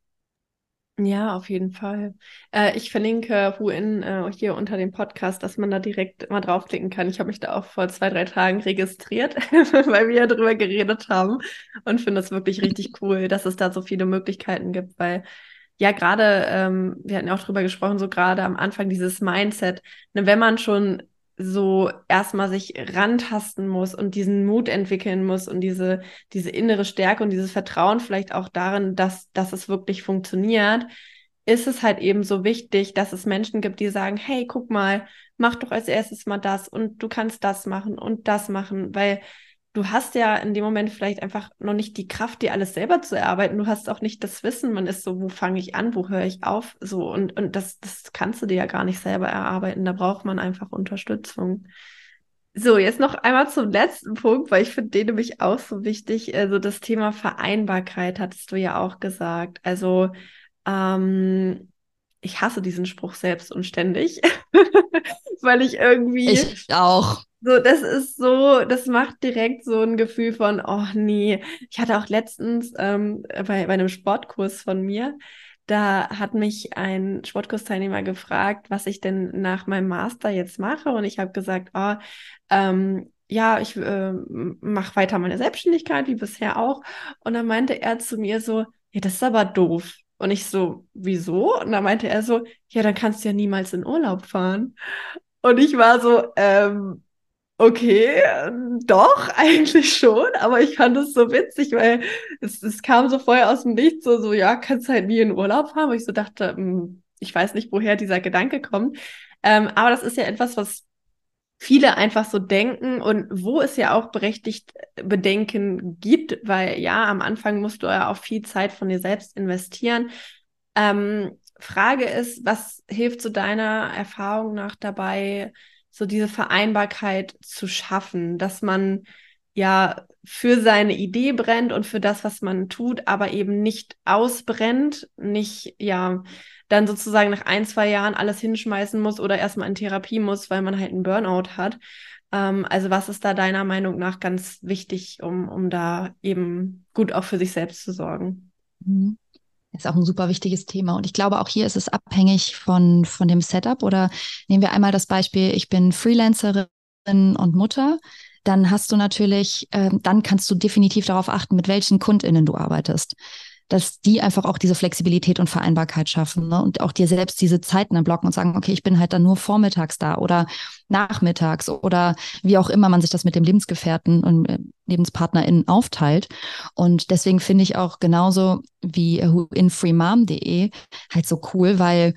[SPEAKER 1] Ja, auf jeden Fall. Äh, ich verlinke Huin äh, hier unter dem Podcast, dass man da direkt mal draufklicken kann. Ich habe mich da auch vor zwei, drei Tagen registriert, *laughs* weil wir ja drüber geredet haben und finde es wirklich richtig cool, dass es da so viele Möglichkeiten gibt, weil ja, gerade, ähm, wir hatten ja auch drüber gesprochen, so gerade am Anfang dieses Mindset, ne, wenn man schon so erstmal sich rantasten muss und diesen Mut entwickeln muss und diese, diese innere Stärke und dieses Vertrauen vielleicht auch darin, dass, dass es wirklich funktioniert, ist es halt eben so wichtig, dass es Menschen gibt, die sagen, hey, guck mal, mach doch als erstes mal das und du kannst das machen und das machen, weil du hast ja in dem Moment vielleicht einfach noch nicht die Kraft, dir alles selber zu erarbeiten. Du hast auch nicht das Wissen. Man ist so, wo fange ich an, wo höre ich auf? So, und, und das, das kannst du dir ja gar nicht selber erarbeiten. Da braucht man einfach Unterstützung. So, jetzt noch einmal zum letzten Punkt, weil ich finde den nämlich auch so wichtig. Also das Thema Vereinbarkeit hattest du ja auch gesagt. Also ähm, ich hasse diesen Spruch selbst und ständig, *laughs* weil ich irgendwie.
[SPEAKER 2] Ich auch.
[SPEAKER 1] So, das ist so, das macht direkt so ein Gefühl von, oh nee. Ich hatte auch letztens ähm, bei, bei einem Sportkurs von mir, da hat mich ein Sportkursteilnehmer gefragt, was ich denn nach meinem Master jetzt mache. Und ich habe gesagt, oh, ähm, ja, ich äh, mache weiter meine Selbstständigkeit, wie bisher auch. Und dann meinte er zu mir so, ja, das ist aber doof. Und ich so, wieso? Und dann meinte er so, ja, dann kannst du ja niemals in Urlaub fahren. Und ich war so, ähm, Okay, doch, *laughs* eigentlich schon, aber ich fand es so witzig, weil es, es kam so vorher aus dem Nichts, so, so, ja, kannst halt nie in Urlaub fahren, wo ich so dachte, hm, ich weiß nicht, woher dieser Gedanke kommt. Ähm, aber das ist ja etwas, was viele einfach so denken und wo es ja auch berechtigt Bedenken gibt, weil ja, am Anfang musst du ja auch viel Zeit von dir selbst investieren. Ähm, Frage ist, was hilft zu deiner Erfahrung nach dabei, so diese Vereinbarkeit zu schaffen, dass man ja für seine Idee brennt und für das, was man tut, aber eben nicht ausbrennt, nicht ja dann sozusagen nach ein, zwei Jahren alles hinschmeißen muss oder erstmal in Therapie muss, weil man halt einen Burnout hat. Ähm, also was ist da deiner Meinung nach ganz wichtig, um, um da eben gut auch für sich selbst zu sorgen?
[SPEAKER 2] Mhm ist auch ein super wichtiges Thema. Und ich glaube, auch hier ist es abhängig von, von dem Setup. Oder nehmen wir einmal das Beispiel, ich bin Freelancerin und Mutter. Dann hast du natürlich, äh, dann kannst du definitiv darauf achten, mit welchen KundInnen du arbeitest dass die einfach auch diese Flexibilität und Vereinbarkeit schaffen ne? und auch dir selbst diese Zeiten blocken und sagen, okay, ich bin halt dann nur vormittags da oder nachmittags oder wie auch immer man sich das mit dem Lebensgefährten und äh, LebenspartnerInnen aufteilt. Und deswegen finde ich auch genauso wie in freemom.de halt so cool, weil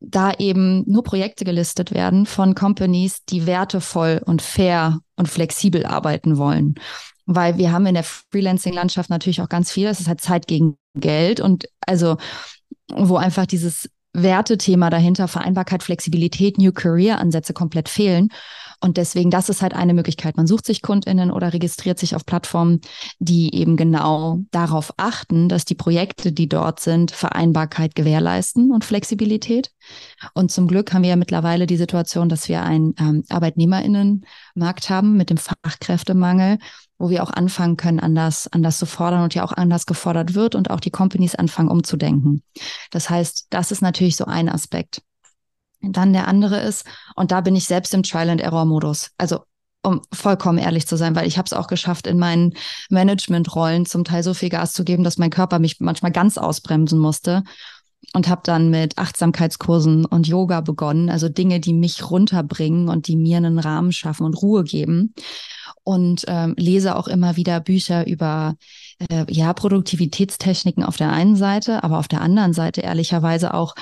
[SPEAKER 2] da eben nur Projekte gelistet werden von Companies, die wertevoll und fair und flexibel arbeiten wollen. Weil wir haben in der Freelancing-Landschaft natürlich auch ganz viel, das ist halt Zeit gegen Geld und also, wo einfach dieses Wertethema dahinter, Vereinbarkeit, Flexibilität, New Career-Ansätze komplett fehlen. Und deswegen, das ist halt eine Möglichkeit. Man sucht sich KundInnen oder registriert sich auf Plattformen, die eben genau darauf achten, dass die Projekte, die dort sind, Vereinbarkeit gewährleisten und Flexibilität. Und zum Glück haben wir ja mittlerweile die Situation, dass wir einen ähm, ArbeitnehmerInnenmarkt haben mit dem Fachkräftemangel, wo wir auch anfangen können, anders, anders zu fordern und ja auch anders gefordert wird und auch die Companies anfangen umzudenken. Das heißt, das ist natürlich so ein Aspekt. Und dann der andere ist, und da bin ich selbst im Trial-and-Error-Modus. Also um vollkommen ehrlich zu sein, weil ich habe es auch geschafft, in meinen Managementrollen zum Teil so viel Gas zu geben, dass mein Körper mich manchmal ganz ausbremsen musste und habe dann mit Achtsamkeitskursen und Yoga begonnen, also Dinge, die mich runterbringen und die mir einen Rahmen schaffen und Ruhe geben. Und ähm, lese auch immer wieder Bücher über äh, ja Produktivitätstechniken auf der einen Seite, aber auf der anderen Seite ehrlicherweise auch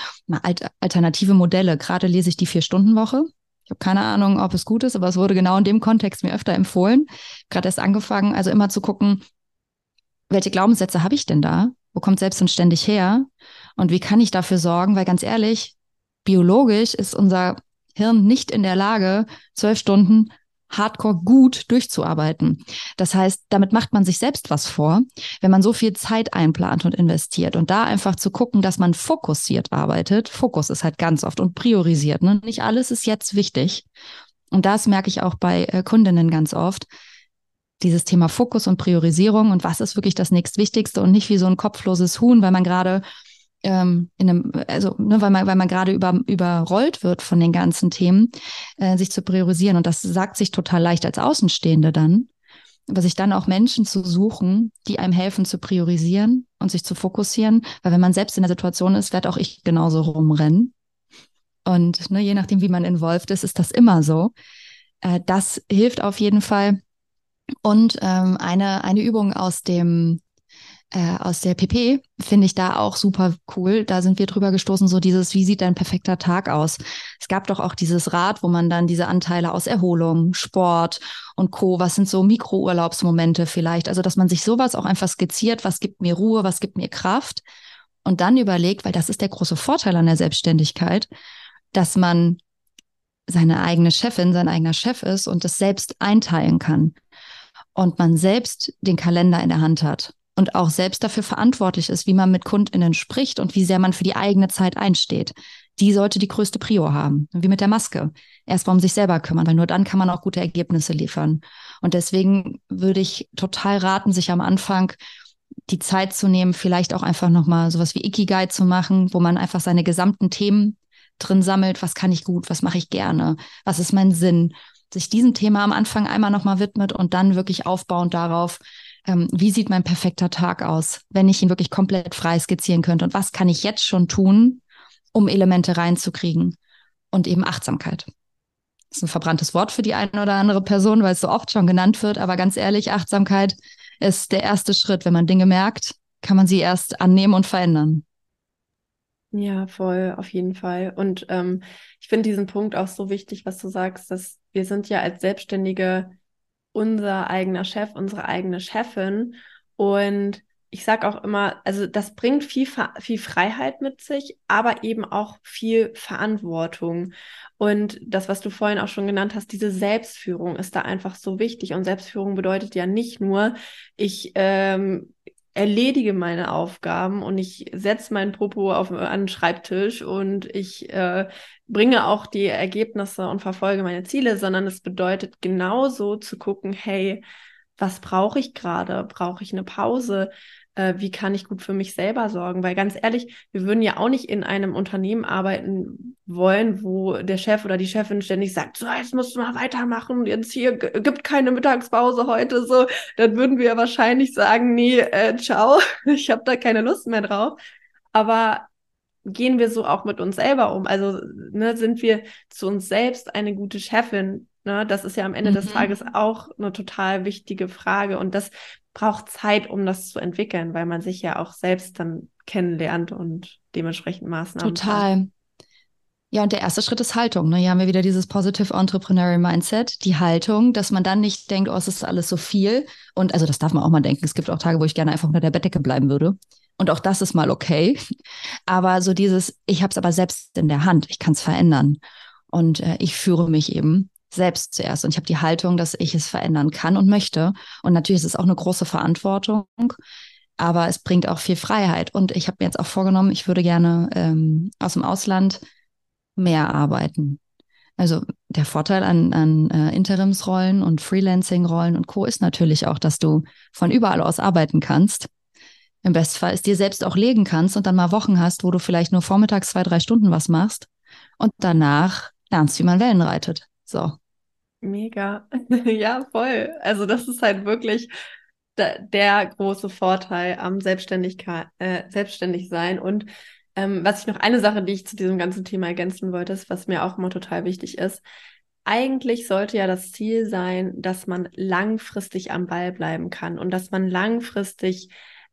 [SPEAKER 2] alternative Modelle. Gerade lese ich die Vier-Stunden-Woche. Ich habe keine Ahnung, ob es gut ist, aber es wurde genau in dem Kontext mir öfter empfohlen. Gerade erst angefangen, also immer zu gucken, welche Glaubenssätze habe ich denn da? Wo kommt selbst und ständig her? Und wie kann ich dafür sorgen? Weil ganz ehrlich, biologisch ist unser Hirn nicht in der Lage, zwölf Stunden hardcore gut durchzuarbeiten. Das heißt, damit macht man sich selbst was vor, wenn man so viel Zeit einplant und investiert und da einfach zu gucken, dass man fokussiert arbeitet. Fokus ist halt ganz oft und priorisiert. Ne? Nicht alles ist jetzt wichtig. Und das merke ich auch bei äh, Kundinnen ganz oft dieses Thema Fokus und Priorisierung und was ist wirklich das nächstwichtigste und nicht wie so ein kopfloses Huhn, weil man gerade ähm, in einem, also ne, weil man, weil man gerade über, überrollt wird von den ganzen Themen, äh, sich zu priorisieren. Und das sagt sich total leicht als Außenstehende dann. Aber sich dann auch Menschen zu suchen, die einem helfen zu priorisieren und sich zu fokussieren. Weil wenn man selbst in der Situation ist, werde auch ich genauso rumrennen. Und ne, je nachdem, wie man involviert ist, ist das immer so. Äh, das hilft auf jeden Fall, und ähm, eine, eine Übung aus dem äh, aus der PP finde ich da auch super cool. Da sind wir drüber gestoßen, so dieses, wie sieht dein perfekter Tag aus? Es gab doch auch dieses Rad, wo man dann diese Anteile aus Erholung, Sport und Co., was sind so Mikrourlaubsmomente vielleicht? Also, dass man sich sowas auch einfach skizziert, was gibt mir Ruhe, was gibt mir Kraft? Und dann überlegt, weil das ist der große Vorteil an der Selbstständigkeit, dass man seine eigene Chefin, sein eigener Chef ist und das selbst einteilen kann und man selbst den Kalender in der Hand hat und auch selbst dafür verantwortlich ist, wie man mit KundInnen spricht und wie sehr man für die eigene Zeit einsteht, die sollte die größte Prio haben. Wie mit der Maske. Erst mal um sich selber kümmern, weil nur dann kann man auch gute Ergebnisse liefern. Und deswegen würde ich total raten, sich am Anfang die Zeit zu nehmen, vielleicht auch einfach nochmal sowas wie Ikigai zu machen, wo man einfach seine gesamten Themen drin sammelt. Was kann ich gut? Was mache ich gerne? Was ist mein Sinn? sich diesem Thema am Anfang einmal nochmal widmet und dann wirklich aufbauend darauf, ähm, wie sieht mein perfekter Tag aus, wenn ich ihn wirklich komplett frei skizzieren könnte und was kann ich jetzt schon tun, um Elemente reinzukriegen und eben Achtsamkeit. Das ist ein verbranntes Wort für die eine oder andere Person, weil es so oft schon genannt wird, aber ganz ehrlich, Achtsamkeit ist der erste Schritt. Wenn man Dinge merkt, kann man sie erst annehmen und verändern.
[SPEAKER 1] Ja, voll, auf jeden Fall. Und ähm, ich finde diesen Punkt auch so wichtig, was du sagst, dass wir sind ja als Selbstständige unser eigener Chef, unsere eigene Chefin. Und ich sage auch immer, also das bringt viel, viel Freiheit mit sich, aber eben auch viel Verantwortung. Und das, was du vorhin auch schon genannt hast, diese Selbstführung ist da einfach so wichtig. Und Selbstführung bedeutet ja nicht nur, ich ähm, erledige meine Aufgaben und ich setze meinen Popo auf einen Schreibtisch und ich äh, bringe auch die Ergebnisse und verfolge meine Ziele, sondern es bedeutet genauso zu gucken, hey, was brauche ich gerade? Brauche ich eine Pause? äh, wie kann ich gut für mich selber sorgen? Weil ganz ehrlich, wir würden ja auch nicht in einem Unternehmen arbeiten wollen, wo der Chef oder die Chefin ständig sagt, so, jetzt musst du mal weitermachen, jetzt hier gibt keine Mittagspause heute, so, dann würden wir wahrscheinlich sagen, nee, äh, ciao, *laughs* ich habe da keine Lust mehr drauf. Aber gehen wir so auch mit uns selber um? Also ne, sind wir zu uns selbst eine gute Chefin? Ne, das ist ja am Ende mhm. des Tages auch eine total wichtige Frage. Und das braucht Zeit, um das zu entwickeln, weil man sich ja auch selbst dann kennenlernt und dementsprechend Maßnahmen.
[SPEAKER 2] Total. Kann. Ja, und der erste Schritt ist Haltung. Ne? Hier haben wir wieder dieses Positive Entrepreneurial Mindset, die Haltung, dass man dann nicht denkt, oh, es ist alles so viel. Und also das darf man auch mal denken. Es gibt auch Tage, wo ich gerne einfach unter der Bettdecke bleiben würde. Und auch das ist mal okay. Aber so dieses, ich habe es aber selbst in der Hand, ich kann es verändern. Und äh, ich führe mich eben selbst zuerst. Und ich habe die Haltung, dass ich es verändern kann und möchte. Und natürlich ist es auch eine große Verantwortung, aber es bringt auch viel Freiheit. Und ich habe mir jetzt auch vorgenommen, ich würde gerne ähm, aus dem Ausland mehr arbeiten. Also der Vorteil an, an äh, Interimsrollen und Freelancing-Rollen und Co. ist natürlich auch, dass du von überall aus arbeiten kannst. Im Bestfall es dir selbst auch legen kannst und dann mal Wochen hast, wo du vielleicht nur vormittags zwei, drei Stunden was machst und danach lernst, wie man Wellen reitet. So.
[SPEAKER 1] Mega. *laughs* Ja, voll. Also das ist halt wirklich der große Vorteil am Selbstständigkeit, äh, selbstständig sein. Und ähm, was ich noch eine Sache, die ich zu diesem ganzen Thema ergänzen wollte, ist, was mir auch immer total wichtig ist. Eigentlich sollte ja das Ziel sein, dass man langfristig am Ball bleiben kann und dass man langfristig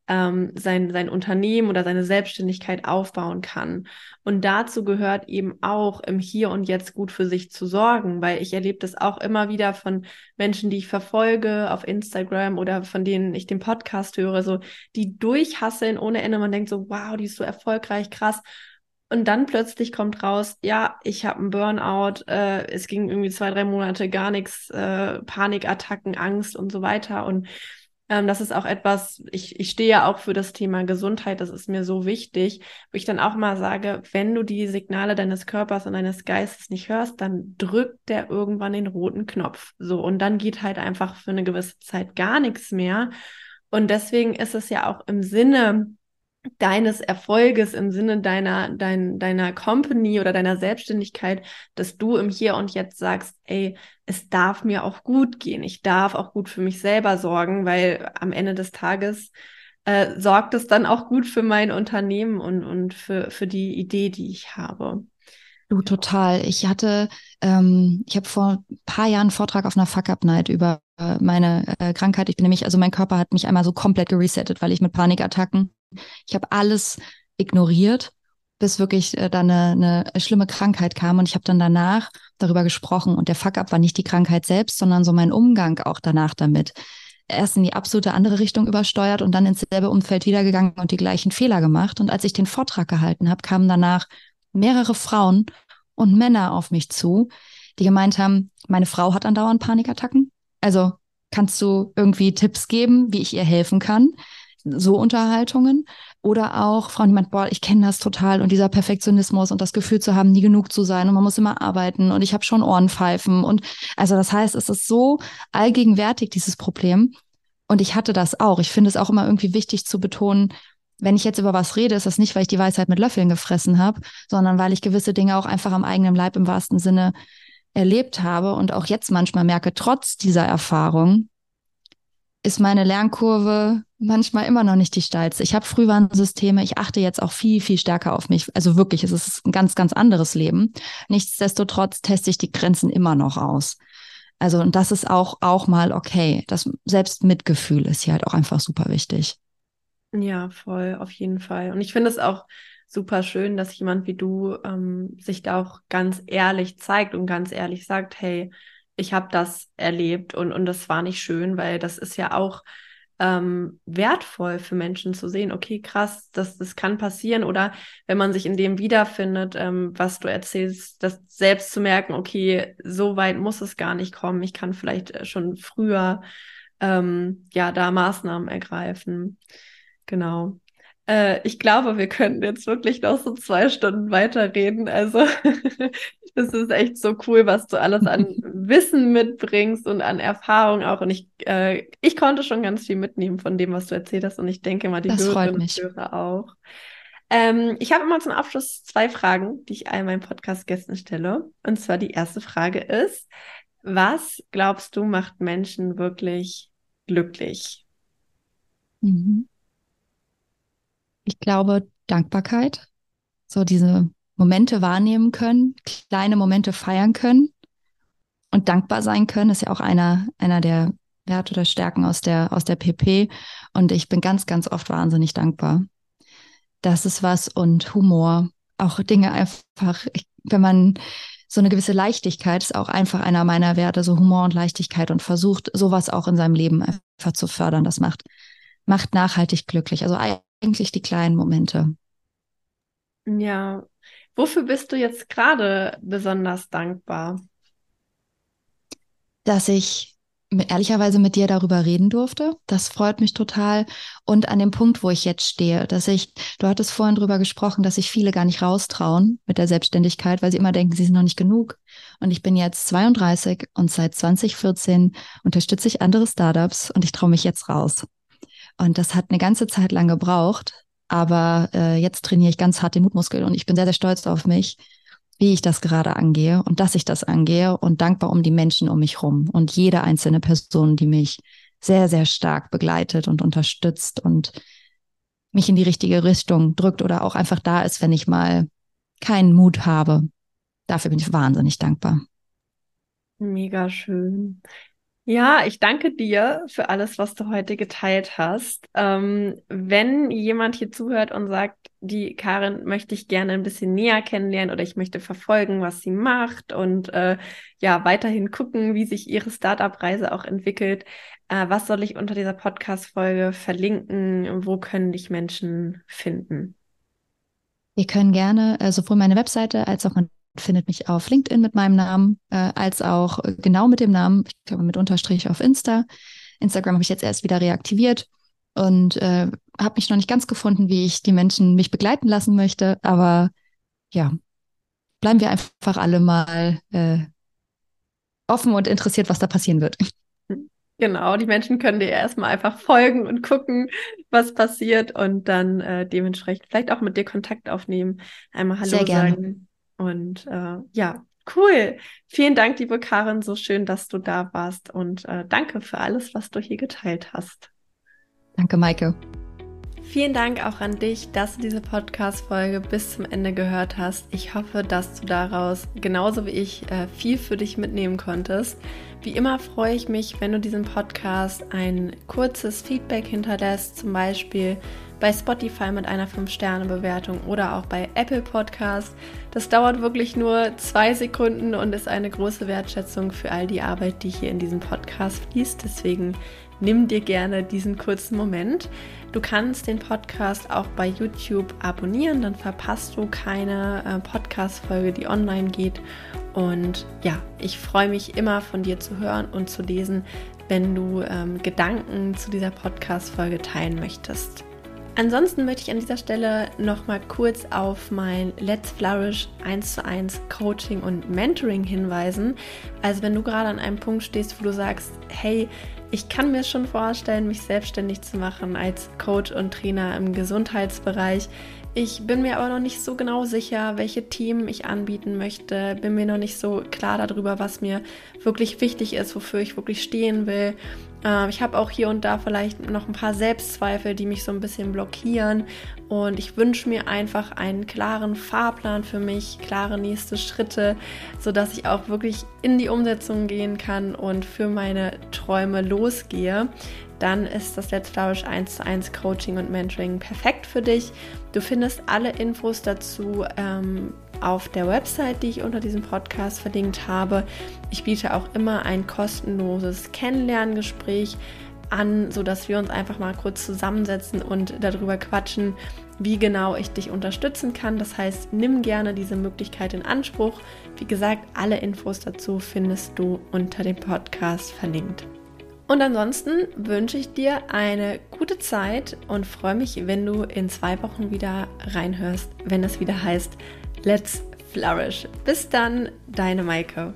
[SPEAKER 1] ähm, sein, sein Unternehmen oder seine Selbstständigkeit aufbauen kann. Und dazu gehört eben auch im Hier und Jetzt gut für sich zu sorgen, weil ich erlebe das auch immer wieder von Menschen, die ich verfolge auf Instagram oder von denen ich den Podcast höre, so die durchhasseln ohne Ende. Man denkt so, wow, die ist so erfolgreich, krass. Und dann plötzlich kommt raus, ja, ich habe einen Burnout, äh, es ging irgendwie zwei, drei Monate gar nichts, äh, Panikattacken, Angst und so weiter. Und ähm, das ist auch etwas, ich, ich stehe ja auch für das Thema Gesundheit, das ist mir so wichtig, wo ich dann auch mal sage, wenn du die Signale deines Körpers und deines Geistes nicht hörst, dann drückt der irgendwann den roten Knopf. So, und dann geht halt einfach für eine gewisse Zeit gar nichts mehr. Und deswegen ist es ja auch im Sinne deines Erfolges im Sinne deiner, dein, deiner Company oder deiner Selbstständigkeit, dass du im Hier und Jetzt sagst, ey, es darf mir auch gut gehen. Ich darf auch gut für mich selber sorgen, weil am Ende des Tages äh, sorgt es dann auch gut für mein Unternehmen und, und für, für die Idee, die ich habe.
[SPEAKER 2] Du total. Ich hatte, ähm, ich habe vor ein paar Jahren einen Vortrag auf einer Fuck-Up-Night über äh, meine äh, Krankheit. Ich bin nämlich, also mein Körper hat mich einmal so komplett geresettet, weil ich mit Panikattacken ich habe alles ignoriert, bis wirklich äh, dann eine, eine schlimme Krankheit kam. Und ich habe dann danach darüber gesprochen. Und der Fuck-up war nicht die Krankheit selbst, sondern so mein Umgang auch danach damit. Erst in die absolute andere Richtung übersteuert und dann ins selbe Umfeld wiedergegangen und die gleichen Fehler gemacht. Und als ich den Vortrag gehalten habe, kamen danach mehrere Frauen und Männer auf mich zu, die gemeint haben, meine Frau hat andauernd Panikattacken. Also kannst du irgendwie Tipps geben, wie ich ihr helfen kann? so Unterhaltungen oder auch Frauen, die meinen, boah, ich kenne das total und dieser Perfektionismus und das Gefühl zu haben, nie genug zu sein und man muss immer arbeiten und ich habe schon Ohrenpfeifen und also das heißt, es ist so allgegenwärtig dieses Problem und ich hatte das auch. Ich finde es auch immer irgendwie wichtig zu betonen, wenn ich jetzt über was rede, ist das nicht, weil ich die Weisheit mit Löffeln gefressen habe, sondern weil ich gewisse Dinge auch einfach am eigenen Leib im wahrsten Sinne erlebt habe und auch jetzt manchmal merke, trotz dieser Erfahrung, ist meine Lernkurve manchmal immer noch nicht die steilste. Ich habe Frühwarnsysteme, ich achte jetzt auch viel, viel stärker auf mich. Also wirklich, es ist ein ganz, ganz anderes Leben. Nichtsdestotrotz teste ich die Grenzen immer noch aus. Also, und das ist auch, auch mal okay. Das Selbstmitgefühl ist hier halt auch einfach super wichtig.
[SPEAKER 1] Ja, voll, auf jeden Fall. Und ich finde es auch super schön, dass jemand wie du ähm, sich da auch ganz ehrlich zeigt und ganz ehrlich sagt, hey, ich habe das erlebt und, und das war nicht schön, weil das ist ja auch ähm, wertvoll für Menschen zu sehen, okay, krass, das, das kann passieren. Oder wenn man sich in dem wiederfindet, ähm, was du erzählst, das selbst zu merken, okay, so weit muss es gar nicht kommen. Ich kann vielleicht äh, schon früher ähm, ja da Maßnahmen ergreifen. Genau. Äh, ich glaube, wir könnten jetzt wirklich noch so zwei Stunden weiterreden. Also *laughs* das ist echt so cool, was du alles an *laughs* Wissen mitbringst und an Erfahrung auch. Und ich, äh, ich konnte schon ganz viel mitnehmen von dem, was du erzählt hast. Und ich denke mal, die Hörerinnen und Hörer auch. Ähm, ich habe immer zum Abschluss zwei Fragen, die ich all meinen Podcast-Gästen stelle. Und zwar die erste Frage ist, was glaubst du macht Menschen wirklich glücklich?
[SPEAKER 2] Mhm. Ich glaube, Dankbarkeit, so diese Momente wahrnehmen können, kleine Momente feiern können und dankbar sein können, ist ja auch einer, einer der Werte oder Stärken aus der, aus der PP. Und ich bin ganz, ganz oft wahnsinnig dankbar. Das ist was und Humor, auch Dinge einfach, wenn man so eine gewisse Leichtigkeit ist auch einfach einer meiner Werte, so Humor und Leichtigkeit und versucht, sowas auch in seinem Leben einfach zu fördern. Das macht, macht nachhaltig glücklich. Also eigentlich die kleinen Momente.
[SPEAKER 1] Ja, wofür bist du jetzt gerade besonders dankbar?
[SPEAKER 2] Dass ich ehrlicherweise mit dir darüber reden durfte. Das freut mich total. Und an dem Punkt, wo ich jetzt stehe, dass ich, du hattest vorhin drüber gesprochen, dass sich viele gar nicht raustrauen mit der Selbstständigkeit, weil sie immer denken, sie sind noch nicht genug. Und ich bin jetzt 32 und seit 2014 unterstütze ich andere Startups und ich traue mich jetzt raus. Und das hat eine ganze Zeit lang gebraucht. Aber äh, jetzt trainiere ich ganz hart den Mutmuskel und ich bin sehr, sehr stolz auf mich. wie ich das gerade angehe und dass ich das angehe und dankbar um die Menschen um mich rum und jede einzelne Person, die mich sehr, sehr stark begleitet und unterstützt und mich in die richtige Richtung drückt oder auch einfach da ist, wenn ich mal keinen Mut habe. Dafür bin ich wahnsinnig dankbar.
[SPEAKER 1] Mega schön. Ja, ich danke dir für alles, was du heute geteilt hast. Ähm, wenn jemand hier zuhört und sagt, die Karin möchte ich gerne ein bisschen näher kennenlernen oder ich möchte verfolgen, was sie macht und äh, ja, weiterhin gucken, wie sich ihre Startup-Reise auch entwickelt, äh, was soll ich unter dieser Podcast-Folge verlinken? Wo können dich Menschen finden?
[SPEAKER 2] Ihr können gerne äh, sowohl meine Webseite als auch mein findet mich auf LinkedIn mit meinem Namen, äh, als auch genau mit dem Namen, ich glaube mit Unterstrich auf Insta. Instagram habe ich jetzt erst wieder reaktiviert und äh, habe mich noch nicht ganz gefunden, wie ich die Menschen mich begleiten lassen möchte. Aber ja, bleiben wir einfach alle mal äh, offen und interessiert, was da passieren wird.
[SPEAKER 1] Genau, die Menschen können dir erstmal einfach folgen und gucken, was passiert und dann äh, dementsprechend vielleicht auch mit dir Kontakt aufnehmen, einmal Hallo sagen und äh, ja, cool. Vielen Dank, liebe Karin. So schön, dass du da warst. Und äh, danke für alles, was du hier geteilt hast.
[SPEAKER 2] Danke, Maike.
[SPEAKER 1] Vielen Dank auch an dich, dass du diese Podcast-Folge bis zum Ende gehört hast. Ich hoffe, dass du daraus genauso wie ich äh, viel für dich mitnehmen konntest. Wie immer freue ich mich, wenn du diesem Podcast ein kurzes Feedback hinterlässt, zum Beispiel bei Spotify mit einer 5-Sterne-Bewertung oder auch bei Apple Podcast. Das dauert wirklich nur zwei Sekunden und ist eine große Wertschätzung für all die Arbeit, die hier in diesem Podcast fließt. Deswegen nimm dir gerne diesen kurzen Moment. Du kannst den Podcast auch bei YouTube abonnieren, dann verpasst du keine äh, Podcast-Folge, die online geht. Und ja, ich freue mich immer von dir zu hören und zu lesen, wenn du ähm, Gedanken zu dieser Podcast-Folge teilen möchtest. Ansonsten möchte ich an dieser Stelle nochmal kurz auf mein Let's Flourish 1 zu 1 Coaching und Mentoring hinweisen. Also wenn du gerade an einem Punkt stehst, wo du sagst, hey, ich kann mir schon vorstellen, mich selbstständig zu machen als Coach und Trainer im Gesundheitsbereich. Ich bin mir aber noch nicht so genau sicher, welche Themen ich anbieten möchte. Bin mir noch nicht so klar darüber, was mir wirklich wichtig ist, wofür ich wirklich stehen will. Ähm, ich habe auch hier und da vielleicht noch ein paar Selbstzweifel, die mich so ein bisschen blockieren. Und ich wünsche mir einfach einen klaren Fahrplan für mich, klare nächste Schritte, sodass ich auch wirklich in die Umsetzung gehen kann und für meine Träume losgehe dann ist das Let's Flourish 1 zu 1 Coaching und Mentoring perfekt für dich. Du findest alle Infos dazu ähm, auf der Website, die ich unter diesem Podcast verlinkt habe. Ich biete auch immer ein kostenloses Kennenlerngespräch an, sodass wir uns einfach mal kurz zusammensetzen und darüber quatschen, wie genau ich dich unterstützen kann. Das heißt, nimm gerne diese Möglichkeit in Anspruch. Wie gesagt, alle Infos dazu findest du unter dem Podcast verlinkt. Und ansonsten wünsche ich dir eine gute Zeit und freue mich, wenn du in zwei Wochen wieder reinhörst, wenn es wieder heißt Let's Flourish. Bis dann, deine Maike.